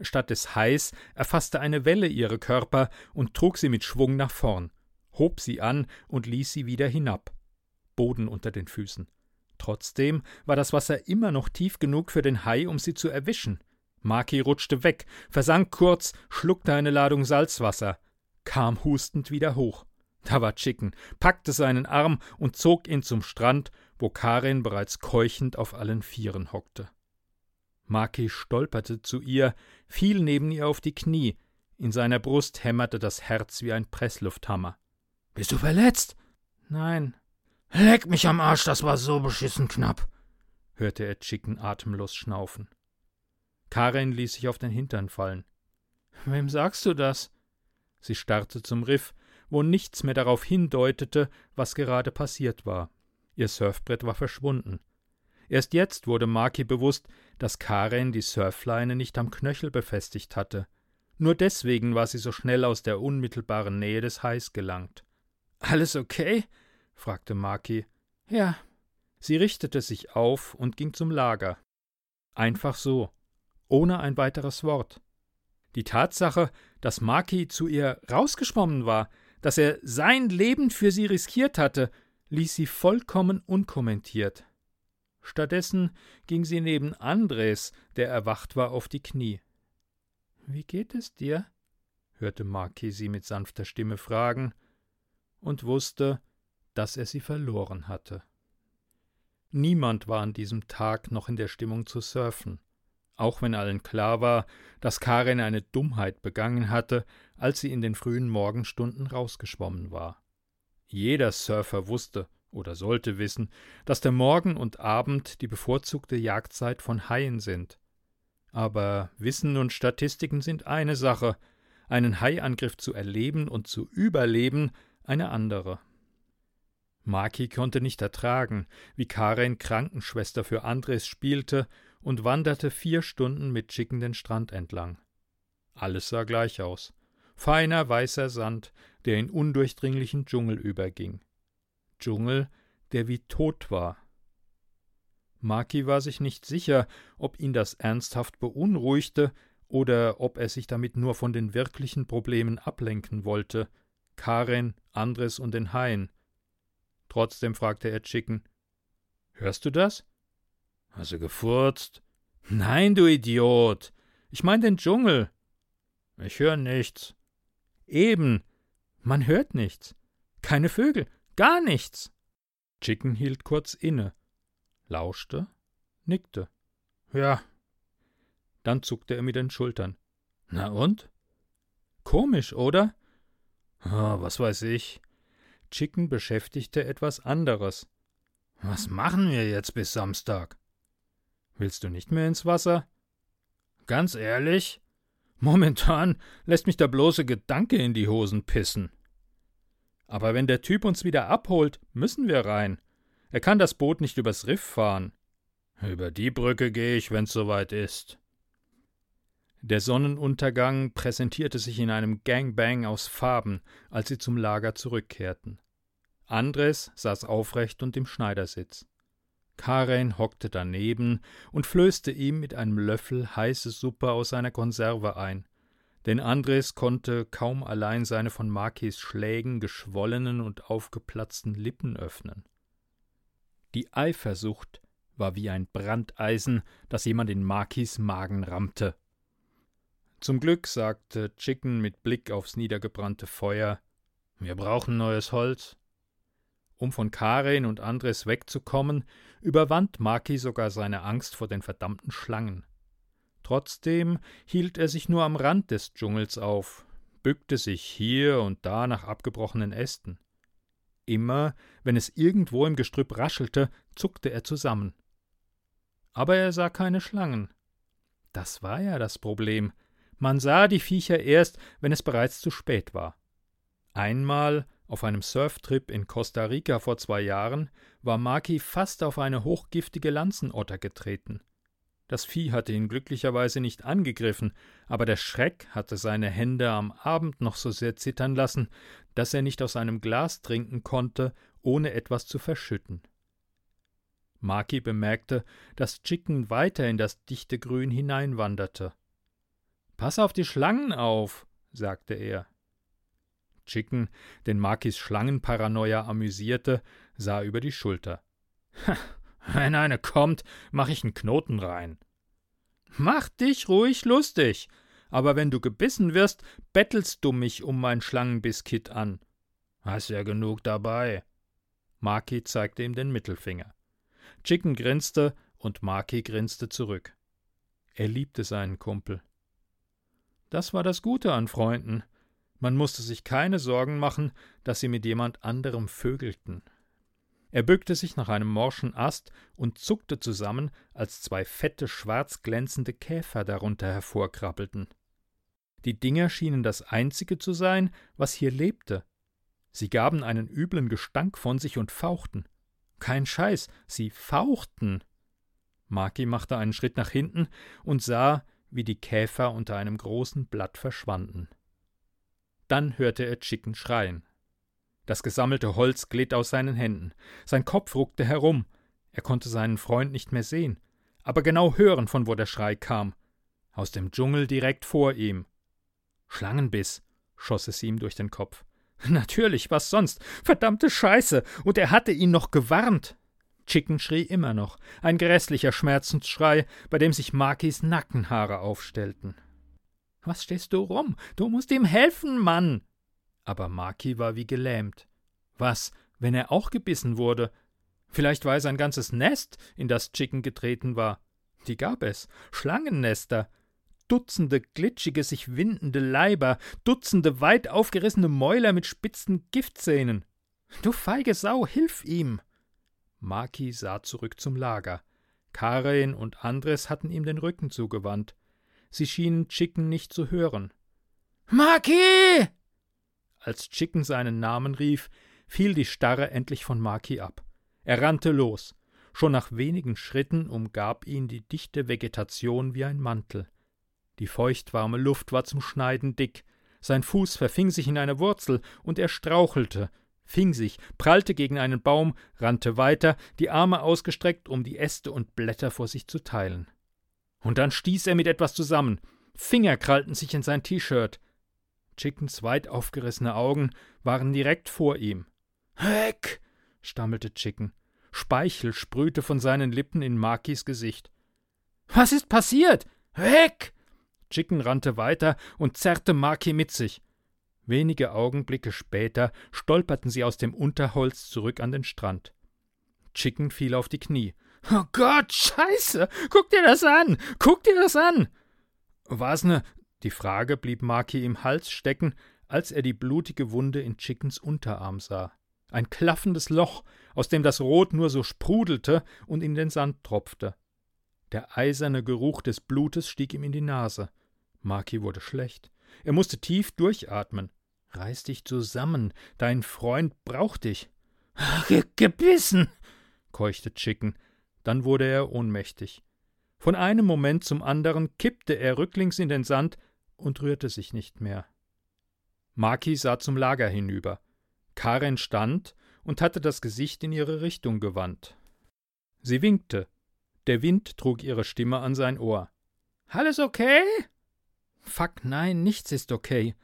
Statt des Hais erfasste eine Welle ihre Körper und trug sie mit Schwung nach vorn, hob sie an und ließ sie wieder hinab. Boden unter den Füßen. Trotzdem war das Wasser immer noch tief genug für den Hai, um sie zu erwischen. Maki rutschte weg, versank kurz, schluckte eine Ladung Salzwasser, kam hustend wieder hoch. Da war Chicken, packte seinen Arm und zog ihn zum Strand, wo Karin bereits keuchend auf allen Vieren hockte. Maki stolperte zu ihr, fiel neben ihr auf die Knie. In seiner Brust hämmerte das Herz wie ein Presslufthammer. Bist du verletzt? Nein, Leck mich am Arsch, das war so beschissen knapp, hörte er Chicken atemlos schnaufen. Karin ließ sich auf den Hintern fallen. Wem sagst du das? Sie starrte zum Riff, wo nichts mehr darauf hindeutete, was gerade passiert war. Ihr Surfbrett war verschwunden. Erst jetzt wurde Maki bewusst, dass Karen die Surfleine nicht am Knöchel befestigt hatte. Nur deswegen war sie so schnell aus der unmittelbaren Nähe des Hais gelangt. Alles okay? Fragte Maki. Ja. Sie richtete sich auf und ging zum Lager. Einfach so, ohne ein weiteres Wort. Die Tatsache, dass Maki zu ihr rausgeschwommen war, dass er sein Leben für sie riskiert hatte, ließ sie vollkommen unkommentiert. Stattdessen ging sie neben Andres, der erwacht war, auf die Knie. Wie geht es dir? hörte Maki sie mit sanfter Stimme fragen und wusste, dass er sie verloren hatte. Niemand war an diesem Tag noch in der Stimmung zu surfen, auch wenn allen klar war, dass Karin eine Dummheit begangen hatte, als sie in den frühen Morgenstunden rausgeschwommen war. Jeder Surfer wusste oder sollte wissen, dass der Morgen und Abend die bevorzugte Jagdzeit von Haien sind. Aber Wissen und Statistiken sind eine Sache, einen Haiangriff zu erleben und zu überleben eine andere. Maki konnte nicht ertragen, wie Karen Krankenschwester für Andres spielte und wanderte vier Stunden mit Chicken den Strand entlang. Alles sah gleich aus. Feiner weißer Sand, der in undurchdringlichen Dschungel überging. Dschungel, der wie tot war. Maki war sich nicht sicher, ob ihn das ernsthaft beunruhigte oder ob er sich damit nur von den wirklichen Problemen ablenken wollte. Karen, Andres und den Haien. Trotzdem fragte er Chicken: Hörst du das? Hast du gefurzt? Nein, du Idiot! Ich mein den Dschungel. Ich höre nichts. Eben. Man hört nichts. Keine Vögel. Gar nichts. Chicken hielt kurz inne, lauschte, nickte. Ja. Dann zuckte er mit den Schultern. Na und? Komisch, oder? Oh, was weiß ich. Chicken beschäftigte etwas anderes. Was machen wir jetzt bis Samstag? Willst du nicht mehr ins Wasser? Ganz ehrlich? Momentan lässt mich der bloße Gedanke in die Hosen pissen. Aber wenn der Typ uns wieder abholt, müssen wir rein. Er kann das Boot nicht übers Riff fahren. Über die Brücke gehe ich, wenn's soweit ist. Der Sonnenuntergang präsentierte sich in einem Gangbang aus Farben, als sie zum Lager zurückkehrten. Andres saß aufrecht und im Schneidersitz. Karen hockte daneben und flößte ihm mit einem Löffel heiße Suppe aus seiner Konserve ein, denn Andres konnte kaum allein seine von Makis Schlägen geschwollenen und aufgeplatzten Lippen öffnen. Die Eifersucht war wie ein Brandeisen, das jemand in Makis Magen rammte. Zum Glück sagte Chicken mit Blick aufs niedergebrannte Feuer Wir brauchen neues Holz. Um von Karin und Andres wegzukommen, überwand Maki sogar seine Angst vor den verdammten Schlangen. Trotzdem hielt er sich nur am Rand des Dschungels auf, bückte sich hier und da nach abgebrochenen Ästen. Immer, wenn es irgendwo im Gestrüpp raschelte, zuckte er zusammen. Aber er sah keine Schlangen. Das war ja das Problem. Man sah die Viecher erst, wenn es bereits zu spät war. Einmal, auf einem Surftrip in Costa Rica vor zwei Jahren, war Maki fast auf eine hochgiftige Lanzenotter getreten. Das Vieh hatte ihn glücklicherweise nicht angegriffen, aber der Schreck hatte seine Hände am Abend noch so sehr zittern lassen, dass er nicht aus einem Glas trinken konnte, ohne etwas zu verschütten. Maki bemerkte, dass Chicken weiter in das dichte Grün hineinwanderte. Pass auf die Schlangen auf, sagte er. Chicken, den Makis Schlangenparanoia amüsierte, sah über die Schulter. Wenn eine kommt, mach ich einen Knoten rein. Mach dich ruhig lustig, aber wenn du gebissen wirst, bettelst du mich um mein Schlangenbiskit an. Hast ja genug dabei. Maki zeigte ihm den Mittelfinger. Chicken grinste und Maki grinste zurück. Er liebte seinen Kumpel. Das war das Gute an Freunden. Man musste sich keine Sorgen machen, dass sie mit jemand anderem vögelten. Er bückte sich nach einem morschen Ast und zuckte zusammen, als zwei fette, schwarz glänzende Käfer darunter hervorkrabbelten. Die Dinger schienen das einzige zu sein, was hier lebte. Sie gaben einen üblen Gestank von sich und fauchten. Kein Scheiß, sie fauchten. Maki machte einen Schritt nach hinten und sah, wie die Käfer unter einem großen Blatt verschwanden. Dann hörte er Chicken schreien. Das gesammelte Holz glitt aus seinen Händen. Sein Kopf ruckte herum. Er konnte seinen Freund nicht mehr sehen, aber genau hören, von wo der Schrei kam. Aus dem Dschungel direkt vor ihm. Schlangenbiss, schoss es ihm durch den Kopf. *laughs* Natürlich, was sonst? Verdammte Scheiße! Und er hatte ihn noch gewarnt! Chicken schrie immer noch, ein grässlicher Schmerzensschrei, bei dem sich Makis Nackenhaare aufstellten. Was stehst du rum? Du musst ihm helfen, Mann! Aber Maki war wie gelähmt. Was, wenn er auch gebissen wurde? Vielleicht war es ein ganzes Nest, in das Chicken getreten war. Die gab es. Schlangennester. Dutzende glitschige, sich windende Leiber, Dutzende weit aufgerissene Mäuler mit spitzen Giftzähnen. Du feige Sau, hilf ihm! Maki sah zurück zum Lager. Karen und Andres hatten ihm den Rücken zugewandt. Sie schienen Chicken nicht zu hören. Maki! Als Chicken seinen Namen rief, fiel die Starre endlich von Maki ab. Er rannte los. Schon nach wenigen Schritten umgab ihn die dichte Vegetation wie ein Mantel. Die feuchtwarme Luft war zum Schneiden dick. Sein Fuß verfing sich in eine Wurzel und er strauchelte, fing sich, prallte gegen einen Baum, rannte weiter, die Arme ausgestreckt, um die Äste und Blätter vor sich zu teilen. Und dann stieß er mit etwas zusammen. Finger krallten sich in sein T-Shirt. Chickens weit aufgerissene Augen waren direkt vor ihm. Heck! stammelte Chicken. Speichel sprühte von seinen Lippen in Makis Gesicht. Was ist passiert? Weg! Chicken rannte weiter und zerrte Maki mit sich. Wenige Augenblicke später stolperten sie aus dem Unterholz zurück an den Strand. Chicken fiel auf die Knie. Oh Gott, Scheiße! Guck dir das an! Guck dir das an! Was ne? Die Frage blieb Maki im Hals stecken, als er die blutige Wunde in Chickens Unterarm sah. Ein klaffendes Loch, aus dem das Rot nur so sprudelte und in den Sand tropfte. Der eiserne Geruch des Blutes stieg ihm in die Nase. Maki wurde schlecht. Er musste tief durchatmen. Reiß dich zusammen, dein Freund braucht dich. *laughs* Ge gebissen, keuchte Chicken. Dann wurde er ohnmächtig. Von einem Moment zum anderen kippte er rücklings in den Sand und rührte sich nicht mehr. Maki sah zum Lager hinüber. Karen stand und hatte das Gesicht in ihre Richtung gewandt. Sie winkte. Der Wind trug ihre Stimme an sein Ohr. Alles okay? Fuck, nein, nichts ist okay.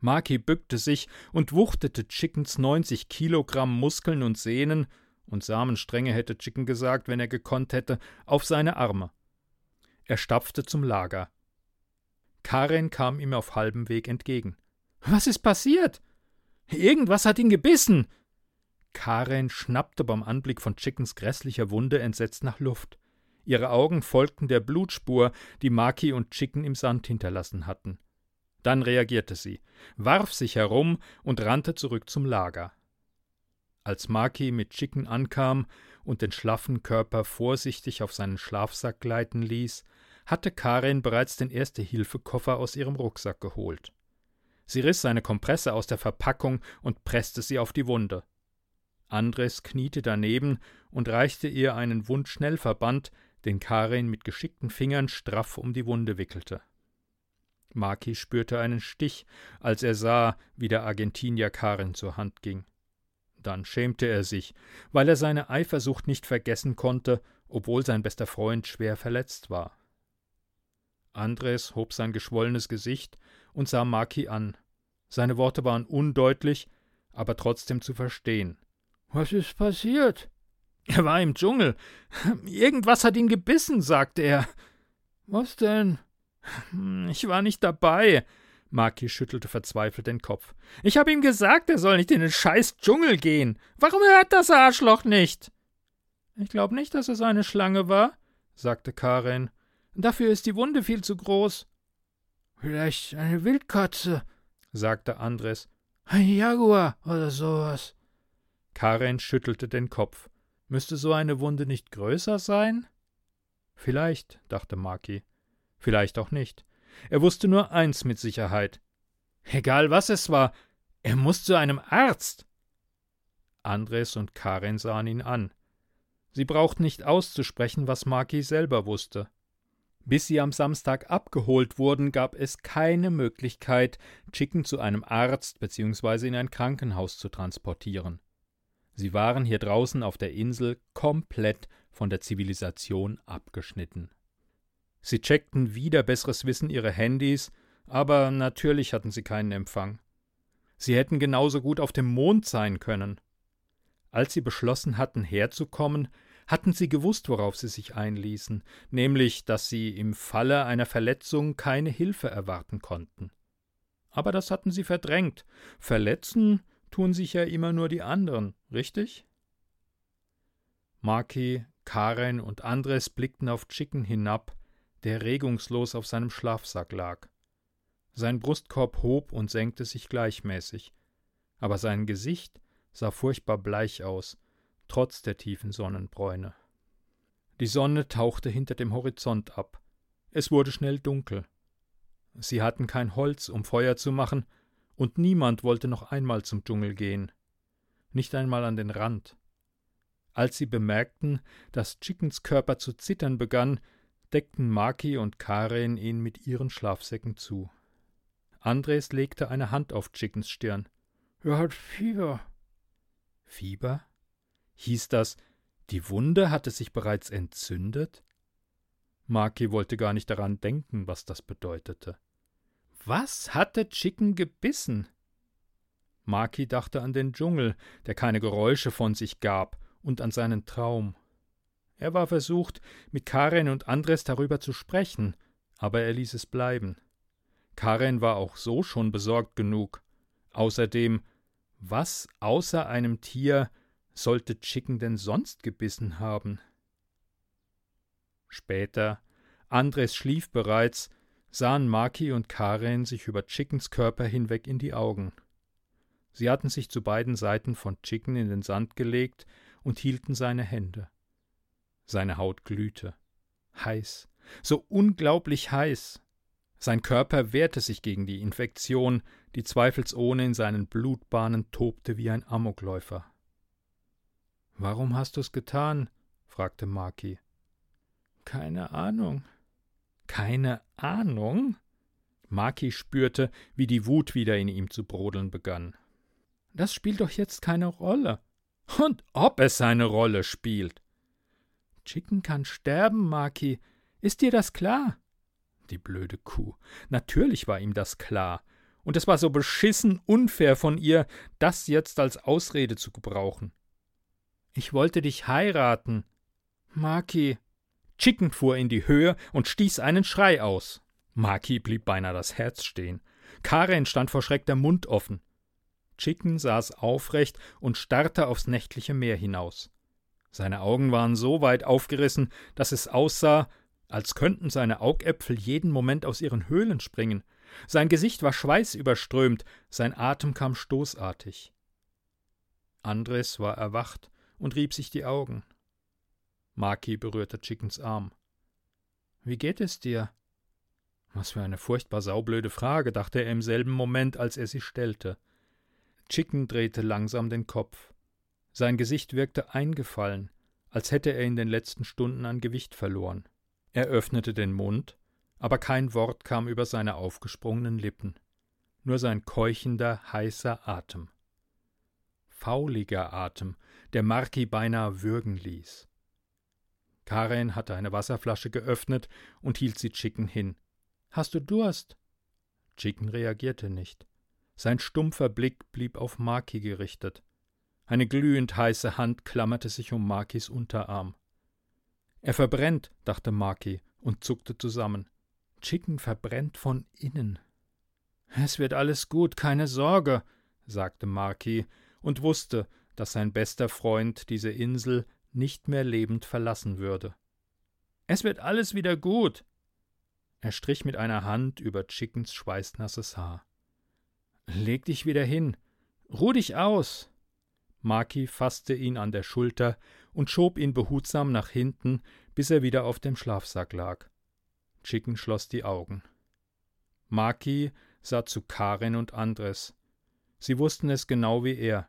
Maki bückte sich und wuchtete Chickens 90 Kilogramm Muskeln und Sehnen, und Samenstränge hätte Chicken gesagt, wenn er gekonnt hätte, auf seine Arme. Er stapfte zum Lager. Karen kam ihm auf halbem Weg entgegen. Was ist passiert? Irgendwas hat ihn gebissen. Karen schnappte beim Anblick von Chickens grässlicher Wunde entsetzt nach Luft. Ihre Augen folgten der Blutspur, die Maki und Chicken im Sand hinterlassen hatten. Dann reagierte sie, warf sich herum und rannte zurück zum Lager. Als Maki mit Chicken ankam und den schlaffen Körper vorsichtig auf seinen Schlafsack gleiten ließ, hatte Karin bereits den Erste-Hilfe-Koffer aus ihrem Rucksack geholt. Sie riss seine Kompresse aus der Verpackung und presste sie auf die Wunde. Andres kniete daneben und reichte ihr einen Wundschnellverband, den Karin mit geschickten Fingern straff um die Wunde wickelte. Maki spürte einen Stich, als er sah, wie der Argentinier Karin zur Hand ging. Dann schämte er sich, weil er seine Eifersucht nicht vergessen konnte, obwohl sein bester Freund schwer verletzt war. Andres hob sein geschwollenes Gesicht und sah Maki an. Seine Worte waren undeutlich, aber trotzdem zu verstehen. Was ist passiert? Er war im Dschungel. Irgendwas hat ihn gebissen, sagte er. Was denn? Ich war nicht dabei. Maki schüttelte verzweifelt den Kopf. Ich habe ihm gesagt, er soll nicht in den scheiß Dschungel gehen. Warum hört das Arschloch nicht? Ich glaube nicht, dass es eine Schlange war, sagte Karen. Dafür ist die Wunde viel zu groß. Vielleicht eine Wildkatze, sagte Andres. Ein Jaguar oder sowas. Karen schüttelte den Kopf. Müsste so eine Wunde nicht größer sein? Vielleicht, dachte Maki. Vielleicht auch nicht. Er wusste nur eins mit Sicherheit. Egal was es war, Er muss zu einem Arzt. Andres und Karen sahen ihn an. Sie brauchten nicht auszusprechen, was Maki selber wusste. Bis sie am Samstag abgeholt wurden, gab es keine Möglichkeit, Chicken zu einem Arzt bzw. in ein Krankenhaus zu transportieren. Sie waren hier draußen auf der Insel komplett von der Zivilisation abgeschnitten. Sie checkten wieder besseres Wissen ihre Handys, aber natürlich hatten sie keinen Empfang. Sie hätten genauso gut auf dem Mond sein können. Als sie beschlossen hatten, herzukommen, hatten sie gewusst, worauf sie sich einließen, nämlich, dass sie im Falle einer Verletzung keine Hilfe erwarten konnten. Aber das hatten sie verdrängt. Verletzen tun sich ja immer nur die anderen, richtig? Maki, Karen und Andres blickten auf Chicken hinab, der regungslos auf seinem Schlafsack lag. Sein Brustkorb hob und senkte sich gleichmäßig, aber sein Gesicht sah furchtbar bleich aus, trotz der tiefen Sonnenbräune. Die Sonne tauchte hinter dem Horizont ab. Es wurde schnell dunkel. Sie hatten kein Holz, um Feuer zu machen, und niemand wollte noch einmal zum Dschungel gehen. Nicht einmal an den Rand. Als sie bemerkten, dass Chickens Körper zu zittern begann, deckten Maki und Karen ihn mit ihren Schlafsäcken zu. Andres legte eine Hand auf Chickens Stirn. Er hat Fieber. Fieber? Hieß das, die Wunde hatte sich bereits entzündet? Maki wollte gar nicht daran denken, was das bedeutete. Was hatte Chicken gebissen? Maki dachte an den Dschungel, der keine Geräusche von sich gab, und an seinen Traum. Er war versucht, mit Karen und Andres darüber zu sprechen, aber er ließ es bleiben. Karen war auch so schon besorgt genug. Außerdem, was außer einem Tier sollte Chicken denn sonst gebissen haben? Später, Andres schlief bereits, sahen Maki und Karen sich über Chickens Körper hinweg in die Augen. Sie hatten sich zu beiden Seiten von Chicken in den Sand gelegt und hielten seine Hände. Seine Haut glühte. Heiß, so unglaublich heiß. Sein Körper wehrte sich gegen die Infektion, die zweifelsohne in seinen Blutbahnen tobte wie ein Amokläufer. Warum hast du's getan? fragte Maki. Keine Ahnung. Keine Ahnung? Maki spürte, wie die Wut wieder in ihm zu brodeln begann. Das spielt doch jetzt keine Rolle. Und ob es eine Rolle spielt. Chicken kann sterben, Maki. Ist dir das klar? Die blöde Kuh. Natürlich war ihm das klar. Und es war so beschissen unfair von ihr, das jetzt als Ausrede zu gebrauchen. Ich wollte dich heiraten. Maki. Chicken fuhr in die Höhe und stieß einen Schrei aus. Maki blieb beinahe das Herz stehen. Karen stand vor Schreck der Mund offen. Chicken saß aufrecht und starrte aufs nächtliche Meer hinaus. Seine Augen waren so weit aufgerissen, dass es aussah, als könnten seine Augäpfel jeden Moment aus ihren Höhlen springen. Sein Gesicht war schweißüberströmt, sein Atem kam stoßartig. Andres war erwacht und rieb sich die Augen. Maki berührte Chickens Arm. Wie geht es dir? Was für eine furchtbar saublöde Frage, dachte er im selben Moment, als er sie stellte. Chicken drehte langsam den Kopf. Sein Gesicht wirkte eingefallen, als hätte er in den letzten Stunden an Gewicht verloren. Er öffnete den Mund, aber kein Wort kam über seine aufgesprungenen Lippen, nur sein keuchender, heißer Atem fauliger Atem, der Marki beinahe würgen ließ. Karen hatte eine Wasserflasche geöffnet und hielt sie Chicken hin. Hast du Durst? Chicken reagierte nicht. Sein stumpfer Blick blieb auf Maki gerichtet. Eine glühend heiße Hand klammerte sich um Makis Unterarm. Er verbrennt, dachte Maki und zuckte zusammen. Chicken verbrennt von innen. Es wird alles gut, keine Sorge, sagte Maki und wusste, dass sein bester Freund diese Insel nicht mehr lebend verlassen würde. Es wird alles wieder gut. Er strich mit einer Hand über Chickens schweißnasses Haar. Leg dich wieder hin. Ruh dich aus. Maki fasste ihn an der Schulter und schob ihn behutsam nach hinten, bis er wieder auf dem Schlafsack lag. Chicken schloss die Augen. Maki sah zu Karin und Andres. Sie wussten es genau wie er.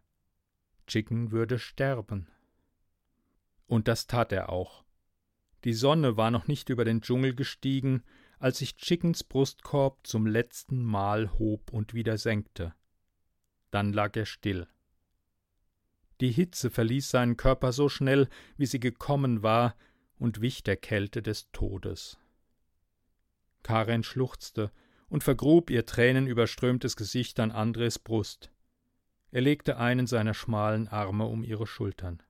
Chicken würde sterben. Und das tat er auch. Die Sonne war noch nicht über den Dschungel gestiegen, als sich Chickens Brustkorb zum letzten Mal hob und wieder senkte. Dann lag er still. Die Hitze verließ seinen Körper so schnell, wie sie gekommen war, und wich der Kälte des Todes. Karen schluchzte und vergrub ihr tränenüberströmtes Gesicht an Andres Brust. Er legte einen seiner schmalen Arme um ihre Schultern.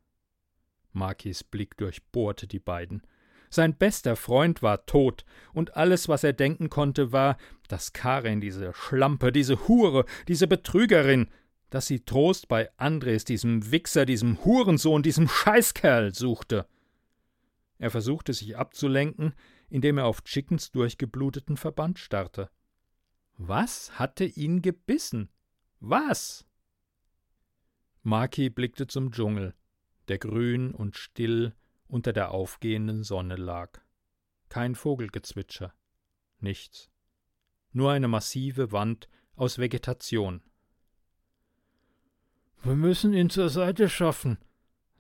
Makis Blick durchbohrte die beiden. Sein bester Freund war tot, und alles, was er denken konnte, war, dass Karin, diese Schlampe, diese Hure, diese Betrügerin, dass sie Trost bei Andres, diesem Wichser, diesem Hurensohn, diesem Scheißkerl suchte. Er versuchte sich abzulenken, indem er auf Chickens durchgebluteten Verband starrte. Was hatte ihn gebissen? Was? Maki blickte zum Dschungel, der grün und still unter der aufgehenden Sonne lag. Kein Vogelgezwitscher, nichts. Nur eine massive Wand aus Vegetation. Wir müssen ihn zur Seite schaffen,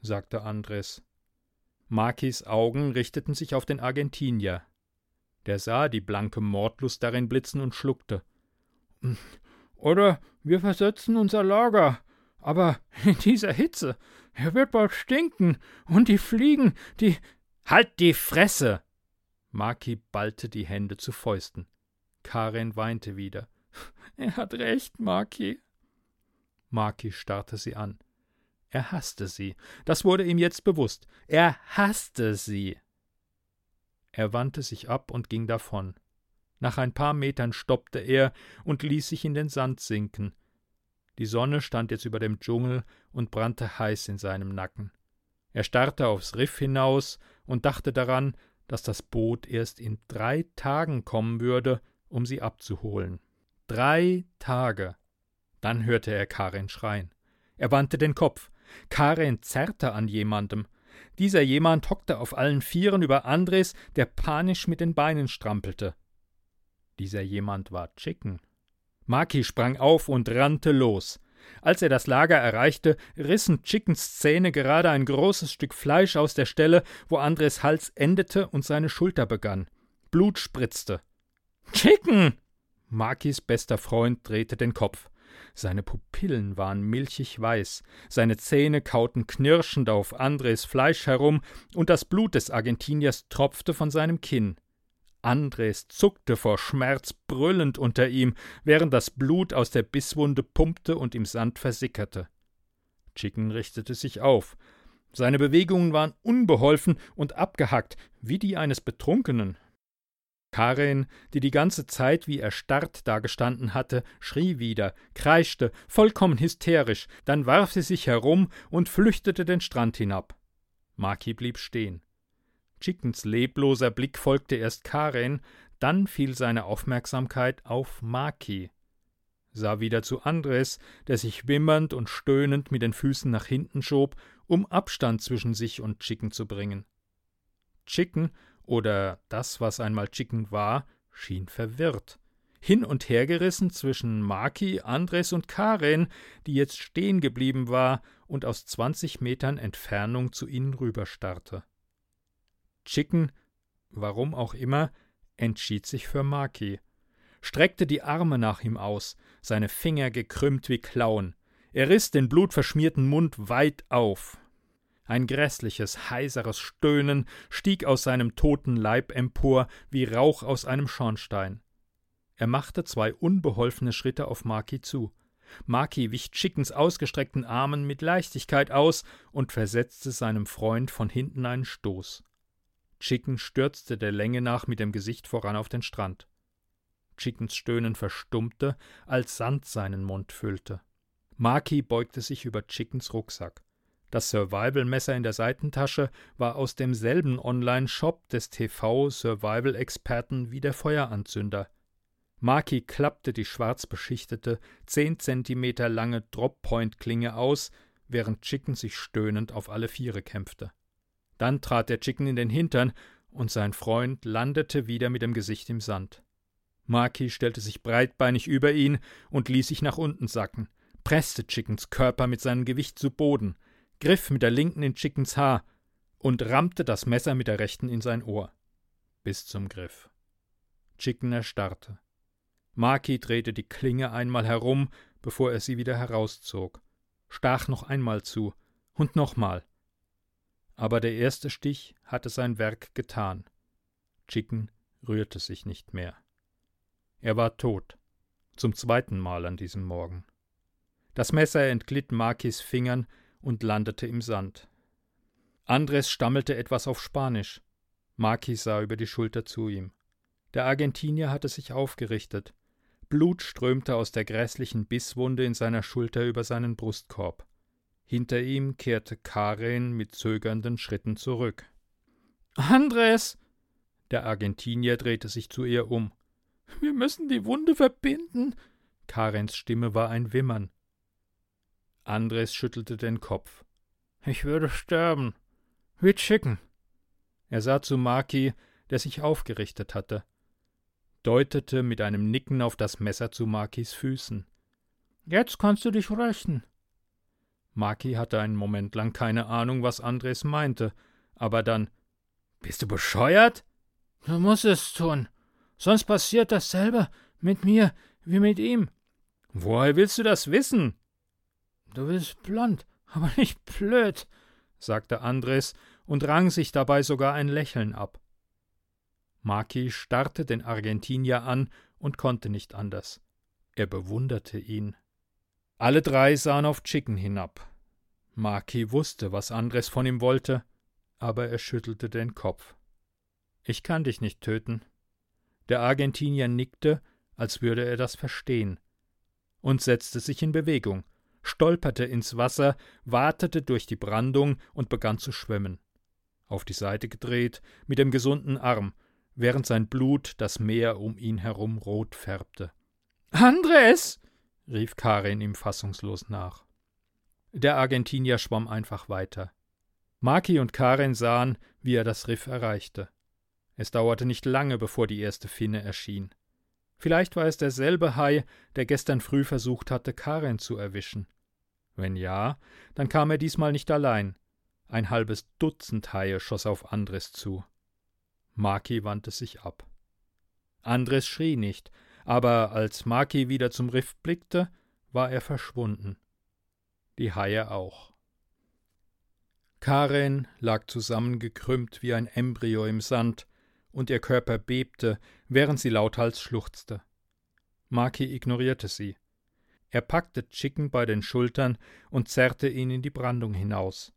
sagte Andres. Makis Augen richteten sich auf den Argentinier. Der sah die blanke Mordlust darin blitzen und schluckte. Oder wir versetzen unser Lager. Aber in dieser Hitze, er wird bald stinken. Und die Fliegen, die. Halt die Fresse! Maki ballte die Hände zu Fäusten. Karen weinte wieder. Er hat recht, Maki. Maki starrte sie an. Er hasste sie. Das wurde ihm jetzt bewusst. Er hasste sie. Er wandte sich ab und ging davon. Nach ein paar Metern stoppte er und ließ sich in den Sand sinken. Die Sonne stand jetzt über dem Dschungel und brannte heiß in seinem Nacken. Er starrte aufs Riff hinaus und dachte daran, dass das Boot erst in drei Tagen kommen würde, um sie abzuholen. Drei Tage. Dann hörte er Karen schreien. Er wandte den Kopf. Karen zerrte an jemandem. Dieser jemand hockte auf allen Vieren über Andres, der panisch mit den Beinen strampelte. Dieser jemand war Chicken. Maki sprang auf und rannte los. Als er das Lager erreichte, rissen Chickens Zähne gerade ein großes Stück Fleisch aus der Stelle, wo Andres Hals endete und seine Schulter begann. Blut spritzte. Chicken! Makis bester Freund drehte den Kopf. Seine Pupillen waren milchig weiß, seine Zähne kauten knirschend auf Andres Fleisch herum, und das Blut des Argentiniers tropfte von seinem Kinn. Andres zuckte vor Schmerz brüllend unter ihm, während das Blut aus der Bisswunde pumpte und im Sand versickerte. Chicken richtete sich auf. Seine Bewegungen waren unbeholfen und abgehackt, wie die eines Betrunkenen. Karin, die die ganze Zeit wie erstarrt dagestanden hatte, schrie wieder, kreischte, vollkommen hysterisch, dann warf sie sich herum und flüchtete den Strand hinab. Maki blieb stehen. Chickens lebloser Blick folgte erst Karen, dann fiel seine Aufmerksamkeit auf Maki. Sah wieder zu Andres, der sich wimmernd und stöhnend mit den Füßen nach hinten schob, um Abstand zwischen sich und Chicken zu bringen. Chicken, oder das, was einmal Chicken war, schien verwirrt. Hin und her gerissen zwischen Maki, Andres und Karen, die jetzt stehen geblieben war und aus zwanzig Metern Entfernung zu ihnen rüberstarrte. Chicken, warum auch immer, entschied sich für Maki, streckte die Arme nach ihm aus, seine Finger gekrümmt wie Klauen. Er riss den blutverschmierten Mund weit auf. Ein grässliches, heiseres Stöhnen stieg aus seinem toten Leib empor wie Rauch aus einem Schornstein. Er machte zwei unbeholfene Schritte auf Maki zu. Maki wich Chickens ausgestreckten Armen mit Leichtigkeit aus und versetzte seinem Freund von hinten einen Stoß. Chicken stürzte der Länge nach mit dem Gesicht voran auf den Strand. Chickens Stöhnen verstummte, als Sand seinen Mund füllte. Maki beugte sich über Chickens Rucksack. Das Survival-Messer in der Seitentasche war aus demselben Online-Shop des TV-Survival-Experten wie der Feueranzünder. Maki klappte die schwarz beschichtete, zehn Zentimeter lange Drop-Point-Klinge aus, während Chicken sich stöhnend auf alle Viere kämpfte. Dann trat der Chicken in den Hintern und sein Freund landete wieder mit dem Gesicht im Sand. Maki stellte sich breitbeinig über ihn und ließ sich nach unten sacken. presste Chickens Körper mit seinem Gewicht zu Boden, griff mit der linken in Chickens Haar und rammte das Messer mit der rechten in sein Ohr. Bis zum Griff. Chicken erstarrte. Maki drehte die Klinge einmal herum, bevor er sie wieder herauszog, stach noch einmal zu und nochmal. Aber der erste Stich hatte sein Werk getan. Chicken rührte sich nicht mehr. Er war tot, zum zweiten Mal an diesem Morgen. Das Messer entglitt Makis Fingern und landete im Sand. Andres stammelte etwas auf Spanisch. Maki sah über die Schulter zu ihm. Der Argentinier hatte sich aufgerichtet. Blut strömte aus der grässlichen Bisswunde in seiner Schulter über seinen Brustkorb. Hinter ihm kehrte Karen mit zögernden Schritten zurück. Andres! Der Argentinier drehte sich zu ihr um. Wir müssen die Wunde verbinden. Karens Stimme war ein Wimmern. Andres schüttelte den Kopf. Ich würde sterben. Wie Chicken. Er sah zu Maki, der sich aufgerichtet hatte, deutete mit einem Nicken auf das Messer zu Makis Füßen. Jetzt kannst du dich rächen. Maki hatte einen Moment lang keine Ahnung, was Andres meinte, aber dann Bist du bescheuert? Du musst es tun. Sonst passiert dasselbe mit mir wie mit ihm. Woher willst du das wissen? Du bist blond, aber nicht blöd, sagte Andres und rang sich dabei sogar ein Lächeln ab. Maki starrte den Argentinier an und konnte nicht anders. Er bewunderte ihn. Alle drei sahen auf Chicken hinab. Maki wusste, was Andres von ihm wollte, aber er schüttelte den Kopf. Ich kann dich nicht töten. Der Argentinier nickte, als würde er das verstehen, und setzte sich in Bewegung, stolperte ins Wasser, watete durch die Brandung und begann zu schwimmen. Auf die Seite gedreht, mit dem gesunden Arm, während sein Blut das Meer um ihn herum rot färbte. Andres! Rief Karin ihm fassungslos nach. Der Argentinier schwamm einfach weiter. Maki und Karin sahen, wie er das Riff erreichte. Es dauerte nicht lange, bevor die erste Finne erschien. Vielleicht war es derselbe Hai, der gestern früh versucht hatte, Karin zu erwischen. Wenn ja, dann kam er diesmal nicht allein. Ein halbes Dutzend Haie schoss auf Andres zu. Maki wandte sich ab. Andres schrie nicht, aber als Maki wieder zum Riff blickte, war er verschwunden. Die Haie auch. Karen lag zusammengekrümmt wie ein Embryo im Sand, und ihr Körper bebte, während sie lauthals schluchzte. Maki ignorierte sie. Er packte Chicken bei den Schultern und zerrte ihn in die Brandung hinaus,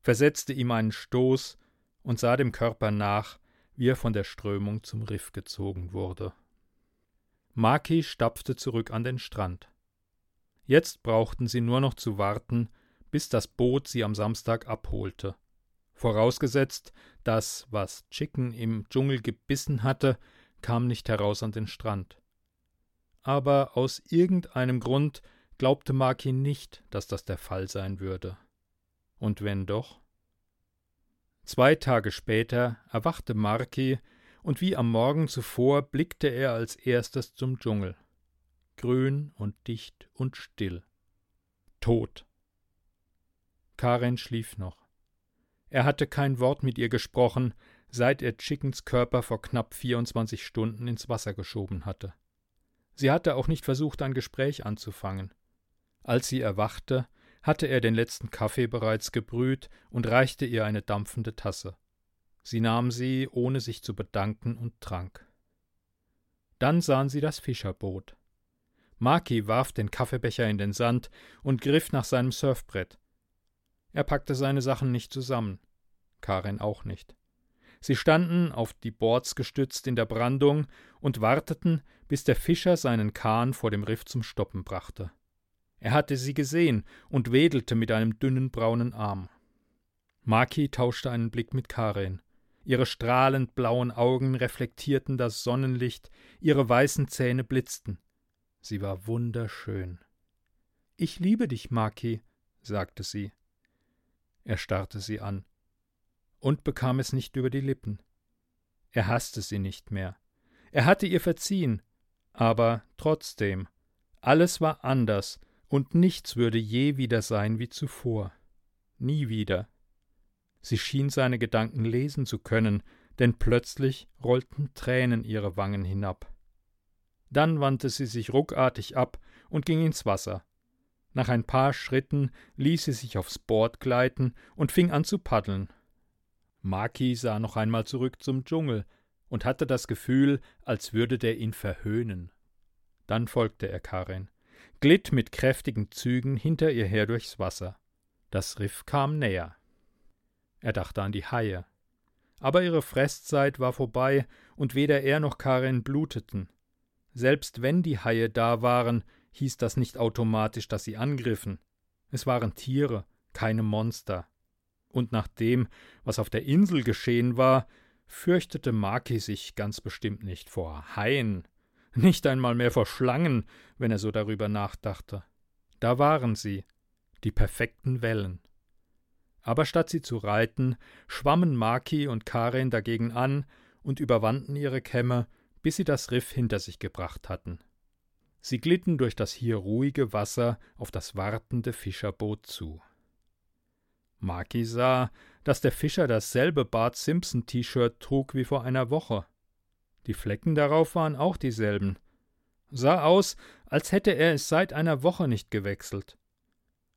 versetzte ihm einen Stoß und sah dem Körper nach, wie er von der Strömung zum Riff gezogen wurde. Maki stapfte zurück an den Strand. Jetzt brauchten sie nur noch zu warten, bis das Boot sie am Samstag abholte. Vorausgesetzt, das, was Chicken im Dschungel gebissen hatte, kam nicht heraus an den Strand aber aus irgendeinem Grund glaubte Markin nicht, dass das der Fall sein würde. Und wenn doch? Zwei Tage später erwachte Marki, und wie am Morgen zuvor blickte er als erstes zum Dschungel. Grün und dicht und still. Tot. Karen schlief noch. Er hatte kein Wort mit ihr gesprochen, seit er Chickens Körper vor knapp 24 Stunden ins Wasser geschoben hatte. Sie hatte auch nicht versucht, ein Gespräch anzufangen. Als sie erwachte, hatte er den letzten Kaffee bereits gebrüht und reichte ihr eine dampfende Tasse. Sie nahm sie, ohne sich zu bedanken, und trank. Dann sahen sie das Fischerboot. Maki warf den Kaffeebecher in den Sand und griff nach seinem Surfbrett. Er packte seine Sachen nicht zusammen. Karin auch nicht. Sie standen auf die Boards gestützt in der Brandung und warteten, bis der Fischer seinen Kahn vor dem Riff zum Stoppen brachte. Er hatte sie gesehen und wedelte mit einem dünnen braunen Arm. Maki tauschte einen Blick mit Karin. Ihre strahlend blauen Augen reflektierten das Sonnenlicht, ihre weißen Zähne blitzten. Sie war wunderschön. Ich liebe dich, Maki, sagte sie. Er starrte sie an und bekam es nicht über die Lippen. Er hasste sie nicht mehr. Er hatte ihr verziehen, aber trotzdem, alles war anders, und nichts würde je wieder sein wie zuvor. Nie wieder. Sie schien seine Gedanken lesen zu können, denn plötzlich rollten Tränen ihre Wangen hinab. Dann wandte sie sich ruckartig ab und ging ins Wasser. Nach ein paar Schritten ließ sie sich aufs Board gleiten und fing an zu paddeln. Maki sah noch einmal zurück zum Dschungel und hatte das Gefühl, als würde der ihn verhöhnen. Dann folgte er Karin, glitt mit kräftigen Zügen hinter ihr her durchs Wasser. Das Riff kam näher. Er dachte an die Haie. Aber ihre Fresszeit war vorbei, und weder er noch Karin bluteten. Selbst wenn die Haie da waren, hieß das nicht automatisch, dass sie angriffen. Es waren Tiere, keine Monster. Und nach dem, was auf der Insel geschehen war, fürchtete Maki sich ganz bestimmt nicht vor Haien, nicht einmal mehr vor Schlangen, wenn er so darüber nachdachte. Da waren sie, die perfekten Wellen. Aber statt sie zu reiten, schwammen Maki und Karin dagegen an und überwanden ihre Kämme, bis sie das Riff hinter sich gebracht hatten. Sie glitten durch das hier ruhige Wasser auf das wartende Fischerboot zu. Maki sah, dass der Fischer dasselbe Bart Simpson T-Shirt trug wie vor einer Woche. Die Flecken darauf waren auch dieselben. Sah aus, als hätte er es seit einer Woche nicht gewechselt.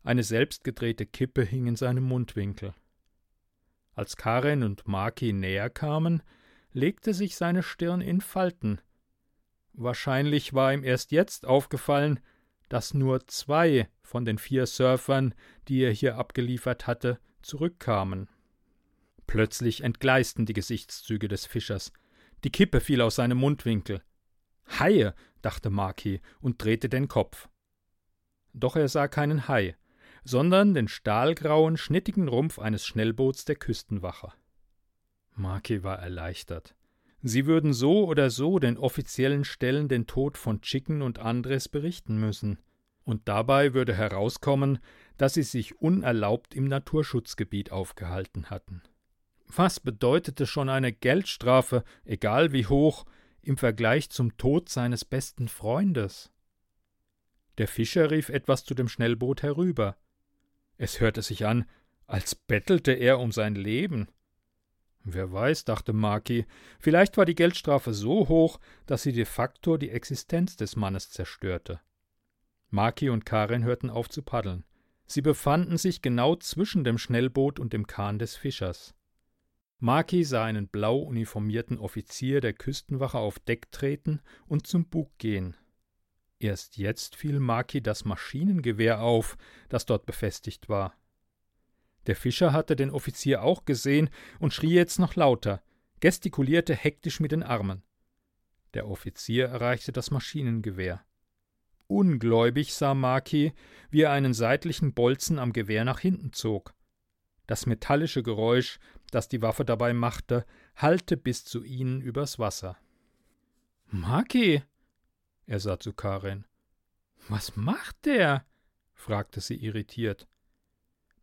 Eine selbstgedrehte Kippe hing in seinem Mundwinkel. Als Karen und Maki näher kamen, legte sich seine Stirn in Falten, Wahrscheinlich war ihm erst jetzt aufgefallen, dass nur zwei von den vier Surfern, die er hier abgeliefert hatte, zurückkamen. Plötzlich entgleisten die Gesichtszüge des Fischers. Die Kippe fiel aus seinem Mundwinkel. Haie, dachte Maki und drehte den Kopf. Doch er sah keinen Hai, sondern den stahlgrauen, schnittigen Rumpf eines Schnellboots der Küstenwache. Maki war erleichtert. Sie würden so oder so den offiziellen Stellen den Tod von Chicken und Andres berichten müssen. Und dabei würde herauskommen, dass sie sich unerlaubt im Naturschutzgebiet aufgehalten hatten. Was bedeutete schon eine Geldstrafe, egal wie hoch, im Vergleich zum Tod seines besten Freundes? Der Fischer rief etwas zu dem Schnellboot herüber. Es hörte sich an, als bettelte er um sein Leben. Wer weiß, dachte Maki, vielleicht war die Geldstrafe so hoch, dass sie de facto die Existenz des Mannes zerstörte. Maki und Karin hörten auf zu paddeln. Sie befanden sich genau zwischen dem Schnellboot und dem Kahn des Fischers. Maki sah einen blau uniformierten Offizier der Küstenwache auf Deck treten und zum Bug gehen. Erst jetzt fiel Maki das Maschinengewehr auf, das dort befestigt war. Der Fischer hatte den Offizier auch gesehen und schrie jetzt noch lauter, gestikulierte hektisch mit den Armen. Der Offizier erreichte das Maschinengewehr. Ungläubig sah Maki, wie er einen seitlichen Bolzen am Gewehr nach hinten zog. Das metallische Geräusch, das die Waffe dabei machte, hallte bis zu ihnen übers Wasser. Maki! Er sah zu Karin. Was macht der? fragte sie irritiert.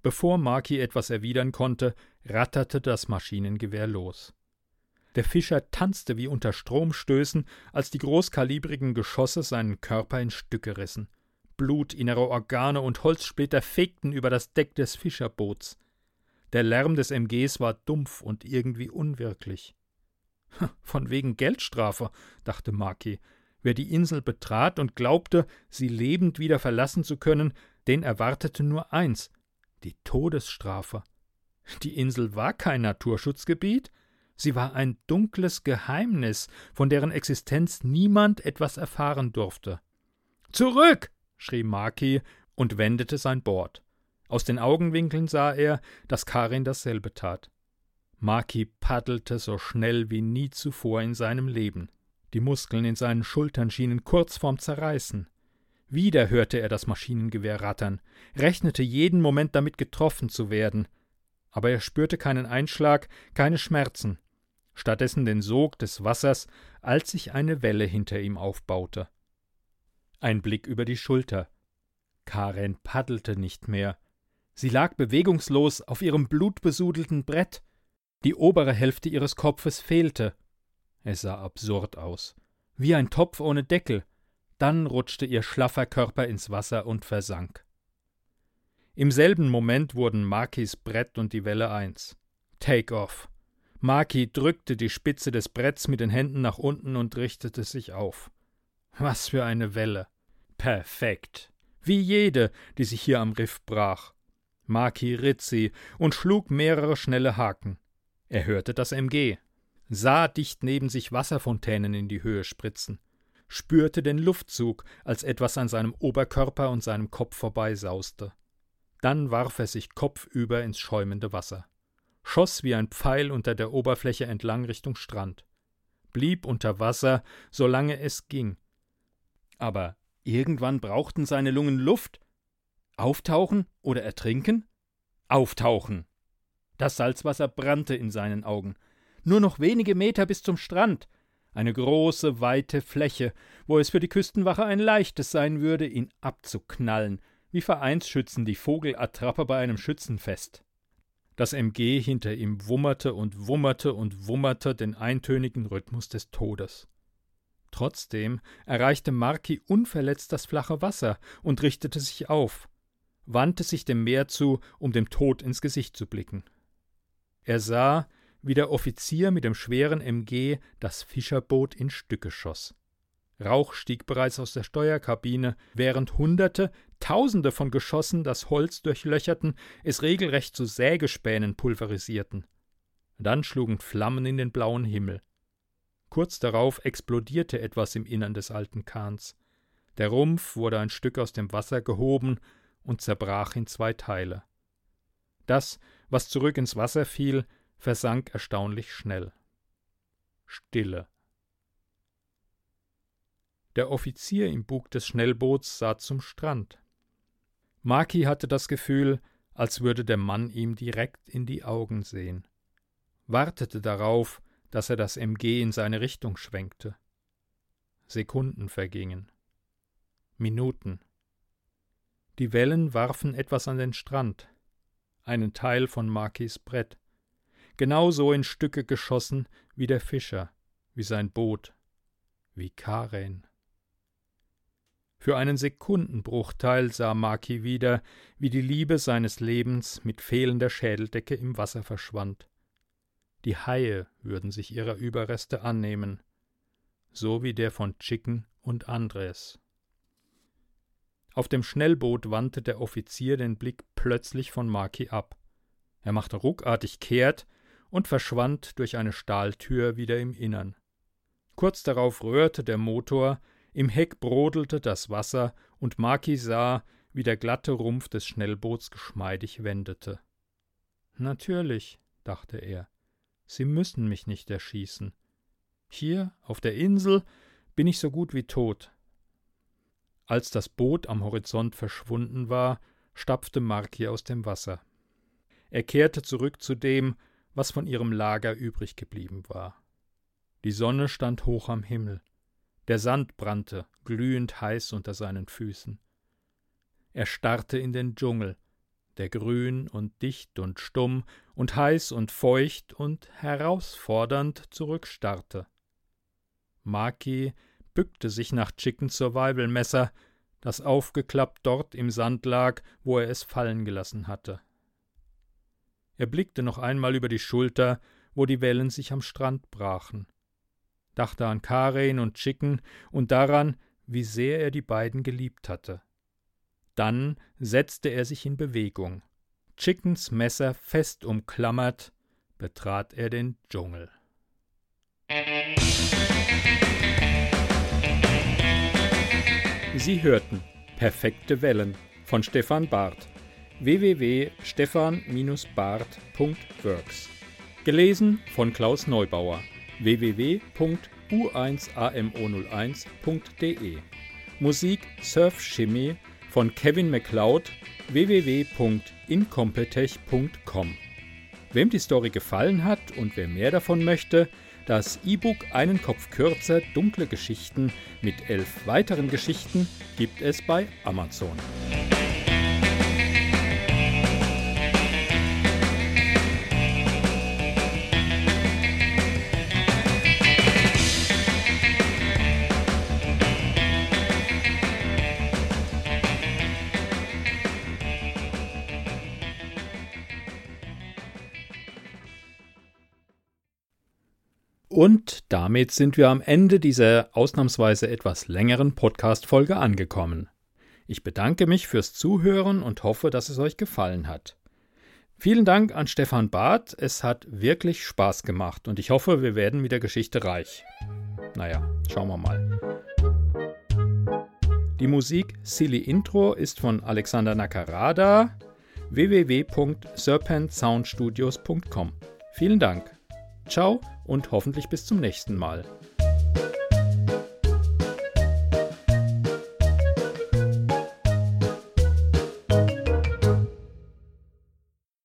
Bevor Maki etwas erwidern konnte, ratterte das Maschinengewehr los. Der Fischer tanzte wie unter Stromstößen, als die großkalibrigen Geschosse seinen Körper in Stücke rissen. Blut, innere Organe und Holzsplitter fegten über das Deck des Fischerboots. Der Lärm des MGs war dumpf und irgendwie unwirklich. Von wegen Geldstrafe, dachte Maki. Wer die Insel betrat und glaubte, sie lebend wieder verlassen zu können, den erwartete nur eins die Todesstrafe. Die Insel war kein Naturschutzgebiet, sie war ein dunkles Geheimnis, von deren Existenz niemand etwas erfahren durfte. Zurück! schrie Maki und wendete sein Board. Aus den Augenwinkeln sah er, dass Karin dasselbe tat. Maki paddelte so schnell wie nie zuvor in seinem Leben. Die Muskeln in seinen Schultern schienen kurz vorm Zerreißen. Wieder hörte er das Maschinengewehr rattern, rechnete jeden Moment damit getroffen zu werden. Aber er spürte keinen Einschlag, keine Schmerzen, stattdessen den Sog des Wassers, als sich eine Welle hinter ihm aufbaute. Ein Blick über die Schulter. Karen paddelte nicht mehr. Sie lag bewegungslos auf ihrem blutbesudelten Brett. Die obere Hälfte ihres Kopfes fehlte. Es sah absurd aus. Wie ein Topf ohne Deckel Dann rutschte ihr schlaffer Körper ins Wasser und versank. Im selben Moment wurden Markis Brett und die Welle eins. Take off. Marki drückte die Spitze des Bretts mit den Händen nach unten und richtete sich auf. Was für eine Welle. Perfekt. Wie jede, die sich hier am Riff brach. Marki ritt sie und schlug mehrere schnelle Haken. Er hörte das MG, sah dicht neben sich Wasserfontänen in die Höhe spritzen, spürte den Luftzug, als etwas an seinem Oberkörper und seinem Kopf vorbeisauste. Dann warf er sich kopfüber ins schäumende Wasser, schoss wie ein Pfeil unter der Oberfläche entlang Richtung Strand, blieb unter Wasser, solange es ging. Aber irgendwann brauchten seine Lungen Luft. Auftauchen oder ertrinken? Auftauchen. Das Salzwasser brannte in seinen Augen. Nur noch wenige Meter bis zum Strand. Eine große, weite Fläche, wo es für die Küstenwache ein leichtes sein würde, ihn abzuknallen, wie Vereinsschützen die Vogelattrappe bei einem Schützenfest. Das MG hinter ihm wummerte und wummerte und wummerte den eintönigen Rhythmus des Todes. Trotzdem erreichte Marki unverletzt das flache Wasser und richtete sich auf, wandte sich dem Meer zu, um dem Tod ins Gesicht zu blicken. Er sah, wie der Offizier mit dem schweren MG das Fischerboot in Stücke schoss. Rauch stieg bereits aus der Steuerkabine, während Hunderte, Tausende von Geschossen das Holz durchlöcherten, es regelrecht zu Sägespänen pulverisierten. Dann schlugen Flammen in den blauen Himmel. Kurz darauf explodierte etwas im Innern des alten Kahns. Der Rumpf wurde ein Stück aus dem Wasser gehoben und zerbrach in zwei Teile. Das, was zurück ins Wasser fiel, versank erstaunlich schnell. Stille. Der Offizier im Bug des Schnellboots sah zum Strand. Maki hatte das Gefühl, als würde der Mann ihm direkt in die Augen sehen, wartete darauf, dass er das MG in seine Richtung schwenkte. Sekunden vergingen. Minuten. Die Wellen warfen etwas an den Strand, einen Teil von Makis Brett, genauso in Stücke geschossen wie der Fischer, wie sein Boot, wie Karen. Für einen Sekundenbruchteil sah Maki wieder, wie die Liebe seines Lebens mit fehlender Schädeldecke im Wasser verschwand. Die Haie würden sich ihrer Überreste annehmen, so wie der von Chicken und Andres. Auf dem Schnellboot wandte der Offizier den Blick plötzlich von Maki ab. Er machte ruckartig kehrt und verschwand durch eine Stahltür wieder im Innern. Kurz darauf rührte der Motor, im Heck brodelte das Wasser und Maki sah, wie der glatte Rumpf des Schnellboots geschmeidig wendete. Natürlich, dachte er, Sie müssen mich nicht erschießen. Hier, auf der Insel, bin ich so gut wie tot. Als das Boot am Horizont verschwunden war, stapfte Marki aus dem Wasser. Er kehrte zurück zu dem, was von ihrem Lager übrig geblieben war. Die Sonne stand hoch am Himmel. Der Sand brannte, glühend heiß unter seinen Füßen. Er starrte in den Dschungel, der grün und dicht und stumm und heiß und feucht und herausfordernd zurückstarrte. Maki bückte sich nach Chicken Survival Messer, das aufgeklappt dort im Sand lag, wo er es fallen gelassen hatte. Er blickte noch einmal über die Schulter, wo die Wellen sich am Strand brachen dachte an Karen und Chicken und daran, wie sehr er die beiden geliebt hatte. Dann setzte er sich in Bewegung. Chickens Messer fest umklammert, betrat er den Dschungel. Sie hörten Perfekte Wellen von Stefan Barth www.stefan-barth.works Gelesen von Klaus Neubauer www.u1amo01.de. Musik Surf Shimmy von Kevin MacLeod www.incompetech.com. Wem die Story gefallen hat und wer mehr davon möchte, das E-Book Einen Kopf kürzer Dunkle Geschichten mit elf weiteren Geschichten gibt es bei Amazon. Und damit sind wir am Ende dieser ausnahmsweise etwas längeren Podcast-Folge angekommen. Ich bedanke mich fürs Zuhören und hoffe, dass es euch gefallen hat. Vielen Dank an Stefan Barth. Es hat wirklich Spaß gemacht und ich hoffe, wir werden mit der Geschichte reich. Naja, schauen wir mal. Die Musik Silly Intro ist von Alexander Nakarada www.serpentsoundstudios.com. Vielen Dank. Ciao und hoffentlich bis zum nächsten Mal.